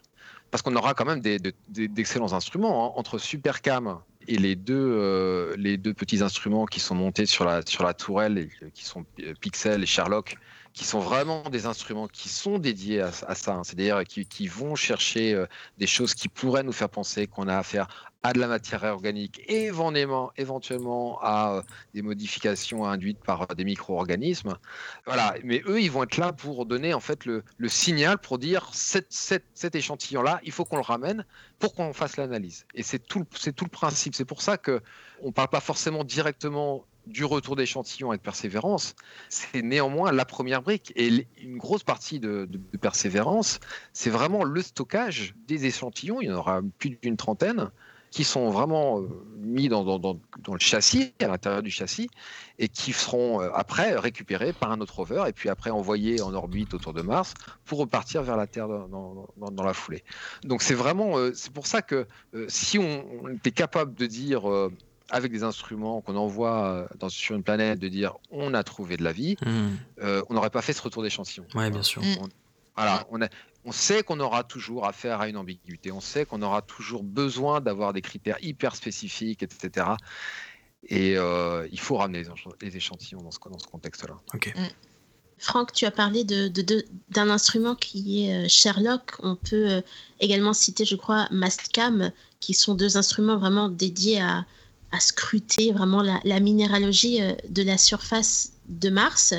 parce qu'on aura quand même d'excellents instruments. Hein. Entre Supercam et les deux, euh, les deux petits instruments qui sont montés sur la, sur la tourelle, et, qui sont Pixel et Sherlock, qui sont vraiment des instruments qui sont dédiés à, ça, hein. c'est-à-dire qui, vont chercher euh, des choses qui pourraient nous faire penser qu'on a affaire à de la matière organique éventuellement, éventuellement à euh, des modifications induites par euh, des micro-organismes. Voilà, mais eux, ils vont être là pour donner en fait le, signal pour dire cet, échantillon-là, il faut qu'on le ramène pour qu'on fasse l'analyse. Et c'est tout, tout le principe. C'est pour ça que on parle pas forcément directement du retour d'échantillons avec persévérance, c'est néanmoins la première brique. Et une grosse partie de, persévérance, c'est vraiment le stockage des échantillons. Il y en aura plus d'une trentaine qui sont vraiment euh, mis dans, le châssis, à l'intérieur du châssis, et qui seront euh, après récupérés par un autre rover, et puis après envoyés en orbite autour de Mars pour repartir vers la Terre dans, la foulée. Donc c'est vraiment, euh, c'est pour ça que si on, était capable de dire avec des instruments qu'on envoie euh, dans, sur une planète, de dire on a trouvé de la vie, hmm. euh, on n'aurait pas fait ce retour d'échantillon. Oui, bien sûr. On, voilà, on, a, on sait qu'on aura toujours affaire à une ambiguïté, on sait qu'on aura toujours besoin d'avoir des critères hyper spécifiques, etc. Et euh, il faut ramener les échantillons dans ce, dans ce contexte-là. Ok. Mm. Franck, tu as parlé d'un de, d'un instrument qui est Sherlock. On peut également citer, je crois, Mastcam, qui sont deux instruments vraiment dédiés à, à scruter vraiment la, minéralogie euh, de la surface de Mars.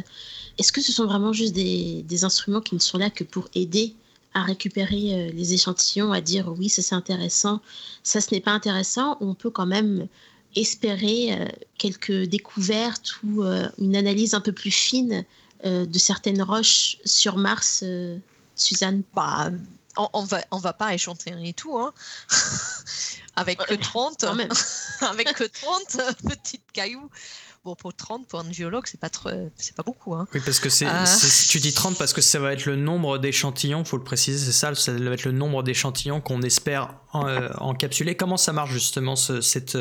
Est-ce que ce sont vraiment juste des, instruments qui ne sont là que pour aider à récupérer euh, les échantillons, à dire oui, ça c'est intéressant, ça ce n'est pas intéressant, on peut quand même espérer euh, quelques découvertes ou une analyse un peu plus fine de certaines roches sur Mars, Suzanne? Bah, on, va, on va pas échantillonner tout. Hein. avec que 30, avec que 30 petites cailloux. Bon, pour 30, pour un géologue, c'est pas, c'est pas beaucoup. Hein. Oui, parce que c'est, euh. tu dis 30 parce que ça va être le nombre d'échantillons, faut le préciser, c'est ça, ça va être le nombre d'échantillons qu'on espère euh, encapsuler. Comment ça marche justement cette,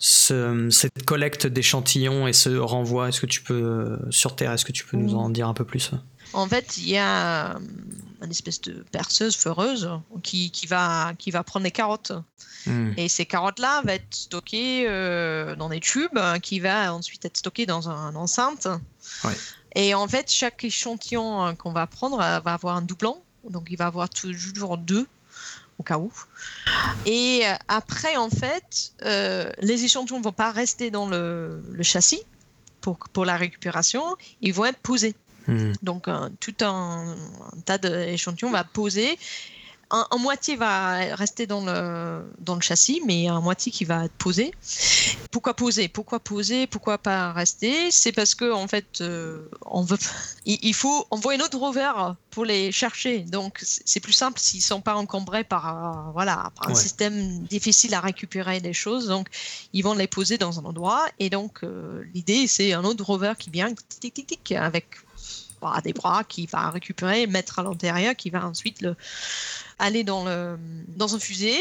cette collecte d'échantillons et ce renvoi? Est-ce que tu peux, sur Terre, est-ce que tu peux nous en dire un peu plus? En fait, il y a une espèce de perceuse, foreuse, qui, qui, va, qui va prendre les carottes. Hmm. Et ces carottes-là vont être stockées euh, dans des tubes, qui va ensuite être stockées dans un, enceinte. Et en fait, chaque échantillon euh, qu'on va prendre euh, va avoir un doublon. Donc, il va avoir toujours deux au cas où. Et après, en fait, les échantillons ne vont pas rester dans le, le châssis pour, pour la récupération, ils vont être posés. Hmm. Donc, tout un, tas d'échantillons va poser. Un, moitié va rester dans le, dans le châssis, mais un moitié qui va être posé. Pourquoi poser? Pourquoi poser? Pourquoi pas rester? C'est parce que en fait, euh, on veut, il, faut envoyer un autre rover pour les chercher. Donc, c'est plus simple s'ils sont pas encombrés par, voilà, un système difficile à récupérer des choses. Donc, ils vont les poser dans un endroit. Et donc, euh, l'idée, c'est un autre rover qui vient tic, tic, tic, avec des bras qui va récupérer, mettre à l'intérieur, qui va ensuite le, aller dans, un fusée,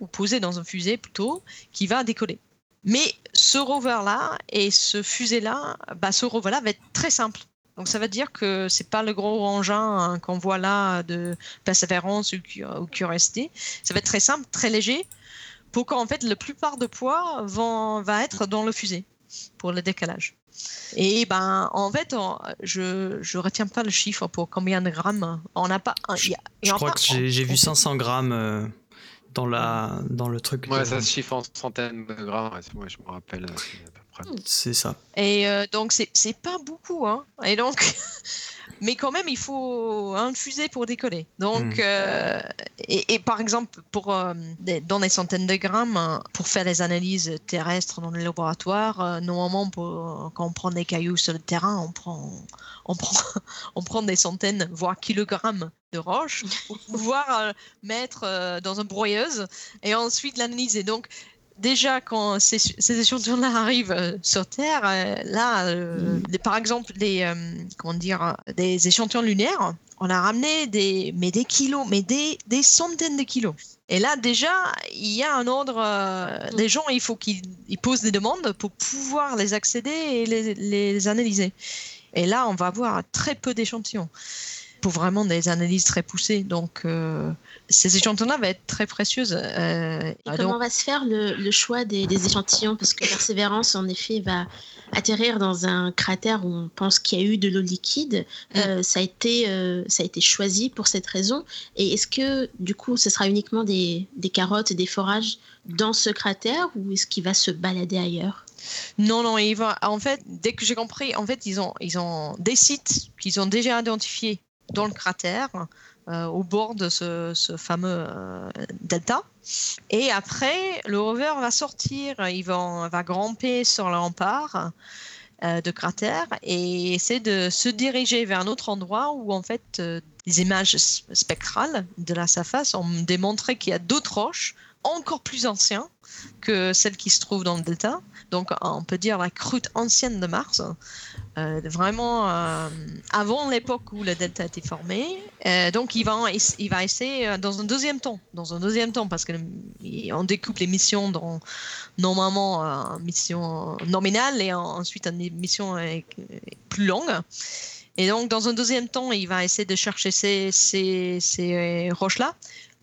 ou poser dans un fusée plutôt, qui va décoller. Mais ce rover-là et ce fusée-là, bah, ce rover-là va être très simple. Donc ça veut dire que c'est pas le gros engin hein, qu'on voit là de persévérance ou curiosité. Ça va être très simple, très léger, pour qu'en fait la plupart de poids vont, va être dans le fusée pour le décalage. Et ben, en fait, je je retiens pas le chiffre pour combien de grammes. On n'a pas. je, crois que j'ai vu 500 grammes euh, dans la dans le truc. Ouais, ça se chiffre en centaines de grammes. Moi, je me rappelle. Hmm. C'est ça. Et euh, donc c'est pas beaucoup, hein. Et donc mais quand même, il faut un fusée pour décoller. Donc, hmm. euh, et, par exemple, pour, euh, dans des centaines de grammes, hein, pour faire les analyses terrestres dans les laboratoires, euh, normalement, pour, quand on prend des cailloux sur le terrain, on prend, on prend, on prend des centaines, voire kilogrammes de roches pour pouvoir mettre dans une broyeuse et ensuite l'analyser. Donc, déjà quand ces, échantillons-là arrivent euh, sur Terre, euh, là, euh, mm. par exemple, des, comment dire, des échantillons lunaires, on a ramené des, mais des kilos, mais des, des centaines de kilos. Et là, déjà, il y a un ordre. Mm. des gens, il faut qu'ils posent des demandes pour pouvoir les accéder et les, les analyser. Et là, on va avoir très peu d'échantillons. pour vraiment des analyses très poussées. Donc, euh, ces échantillons-là vont être très précieuses. Et comment va se faire le, choix des, échantillons? Parce que Persévérance, en effet, va atterrir dans un cratère où on pense qu'il y a eu de l'eau liquide. Mm. ça, a été, ça a été choisi pour cette raison. Et est-ce que, du coup, ce sera uniquement des, des carottes et des forages dans ce cratère ou est-ce qu'il va se balader ailleurs? Non, non, il va. En fait, dès que j'ai compris, en fait, ils ont, ils ont des sites qu'ils ont déjà identifiés dans le cratère, euh, au bord de ce, fameux euh, delta. Et après, le rover va sortir, il va, va grimper sur le rempart euh, de cratère et essayer de se diriger vers un autre endroit où, en fait, les images spectrales de la surface ont démontré qu'il y a d'autres roches encore plus anciens que celles qui se trouvent dans le delta. Donc, on peut dire la croûte ancienne de Mars, euh, vraiment euh, avant l'époque où le delta a été formé. Euh, donc, il va, essayer dans un deuxième temps, dans un deuxième temps, parce qu'on découpe les missions dans normalement une mission nominale et ensuite une mission plus longue. Et donc, dans un deuxième temps, il va essayer de chercher ces, ces, ces roches-là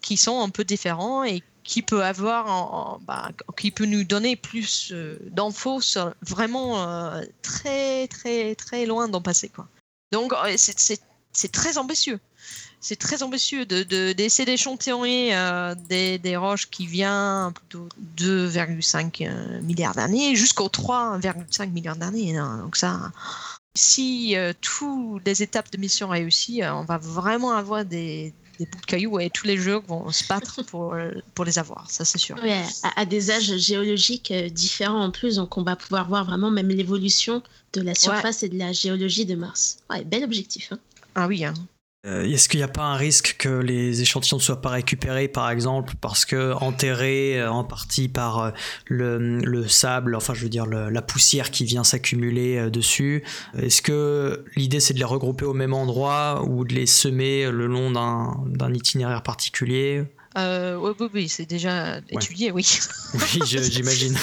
qui sont un peu différents et qui peut avoir, bah, qui peut nous donner plus euh, d'infos sur vraiment euh, très très très loin dans le passé quoi. Donc euh, c'est très ambitieux. C'est très ambitieux de d'essayer d'échantillonner des, des, roches qui viennent plutôt 2,5 milliards d'années jusqu'aux 3,5 milliards d'années. Hein. Donc ça, si toutes les étapes de mission réussissent, on va vraiment avoir des, des bouts de cailloux et tous les jeux vont se battre pour, euh, pour les avoir, ça c'est sûr. Ouais, à, des âges géologiques euh, différents en plus, donc on va pouvoir voir vraiment même l'évolution de la surface et de la géologie de Mars. Ouais, bel objectif. Hein. Ah oui, hein. Euh, est-ce qu'il n'y a pas un risque que les échantillons ne soient pas récupérés, par exemple, parce que enterrés euh, en partie par euh, le, sable, enfin je veux dire la poussière qui vient s'accumuler dessus? Est-ce que l'idée c'est de les regrouper au même endroit ou de les semer le long d'un itinéraire particulier? Oui, oui, oui c'est déjà étudié, oui. oui, j'imagine.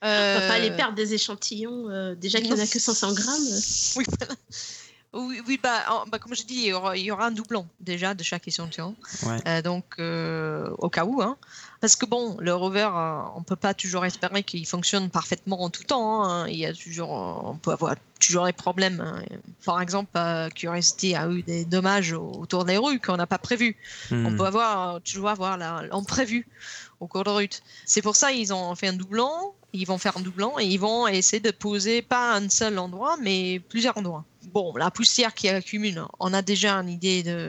On va pas aller perdre des échantillons, déjà qu'il n'y en a que 500 grammes. Oui, voilà. Oui, oui bah, bah, comme je dis, il y, aura, un doublon déjà de chaque échantillon. Euh, donc, euh, au cas où. Hein. Parce que bon, le rover, euh, on ne peut pas toujours espérer qu'il fonctionne parfaitement en tout temps. Hein. Il y a toujours, on peut avoir toujours des problèmes. Hein. Par exemple, Curiosity a eu des dommages autour des rues qu'on n'a pas prévus. On hmm. peut avoir, toujours avoir l'imprévu au cours de route. C'est pour ça qu'ils ont fait un doublon ils vont faire un doublon et ils vont essayer de poser pas un seul endroit, mais plusieurs endroits. Bon, la poussière qui accumule, on a déjà une idée de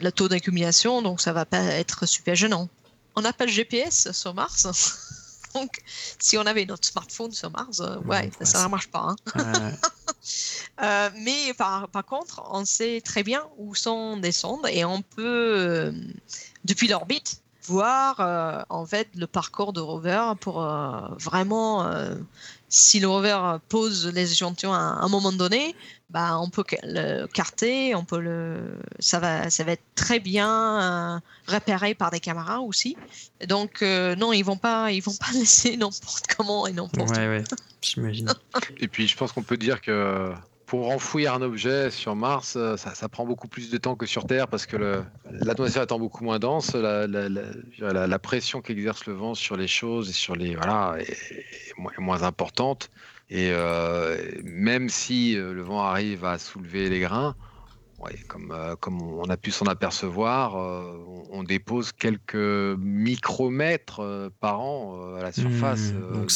le taux d'accumulation, donc ça va pas être super gênant. On n'a pas le GPS sur Mars. donc, si on avait notre smartphone sur Mars, euh, ouais, ça ne marche pas. Hein. Euh, mais par, par, contre, on sait très bien où sont des sondes et on peut, euh, depuis l'orbite, voir euh, en fait le parcours de rover pour euh, vraiment euh, si le rover pose les échantillons à un moment donné bah, on peut le carter on peut le ça va ça va être très bien repéré par des caméras aussi. Donc non ils vont pas ils vont pas laisser n'importe comment et n'importe ouais, ouais, j'imagine. Et puis je pense qu'on peut dire que pour enfouir un objet sur Mars, euh, ça, prend beaucoup plus de temps que sur Terre parce que l'atmosphère étant beaucoup moins dense, la, pression qu'exerce le vent sur les choses et sur les voilà est, moins, importante. Et euh, même si euh, le vent arrive à soulever les grains, comme, comme on a pu s'en apercevoir, on, dépose quelques micromètres par an à la surface. Mmh, donc,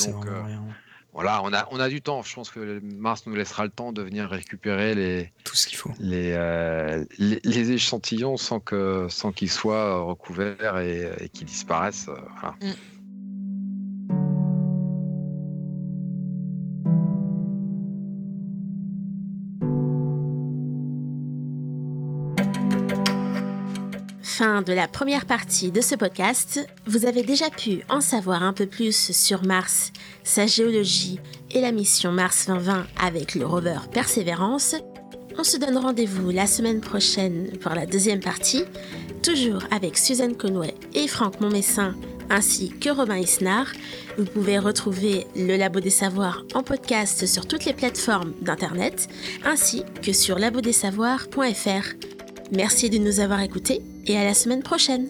voilà, on a, on a du temps. Je pense que Mars nous laissera le temps de venir récupérer les, tout ce qu'il faut, les, euh, les, échantillons sans que, sans qu'ils soient recouverts et, qu'ils disparaissent. Euh, mm. fin de la première partie de ce podcast, vous avez déjà pu en savoir un peu plus sur Mars, sa géologie et la mission Mars 2020 avec le rover Persévérance. On se donne rendez-vous la semaine prochaine pour la deuxième partie, toujours avec Suzanne Conway et Franck Montmessin ainsi que Robin Isnard. Vous pouvez retrouver le Labo des Savoirs en podcast sur toutes les plateformes d'Internet, ainsi que sur labodessavoirs.fr. Merci de nous avoir écoutés et à la semaine prochaine.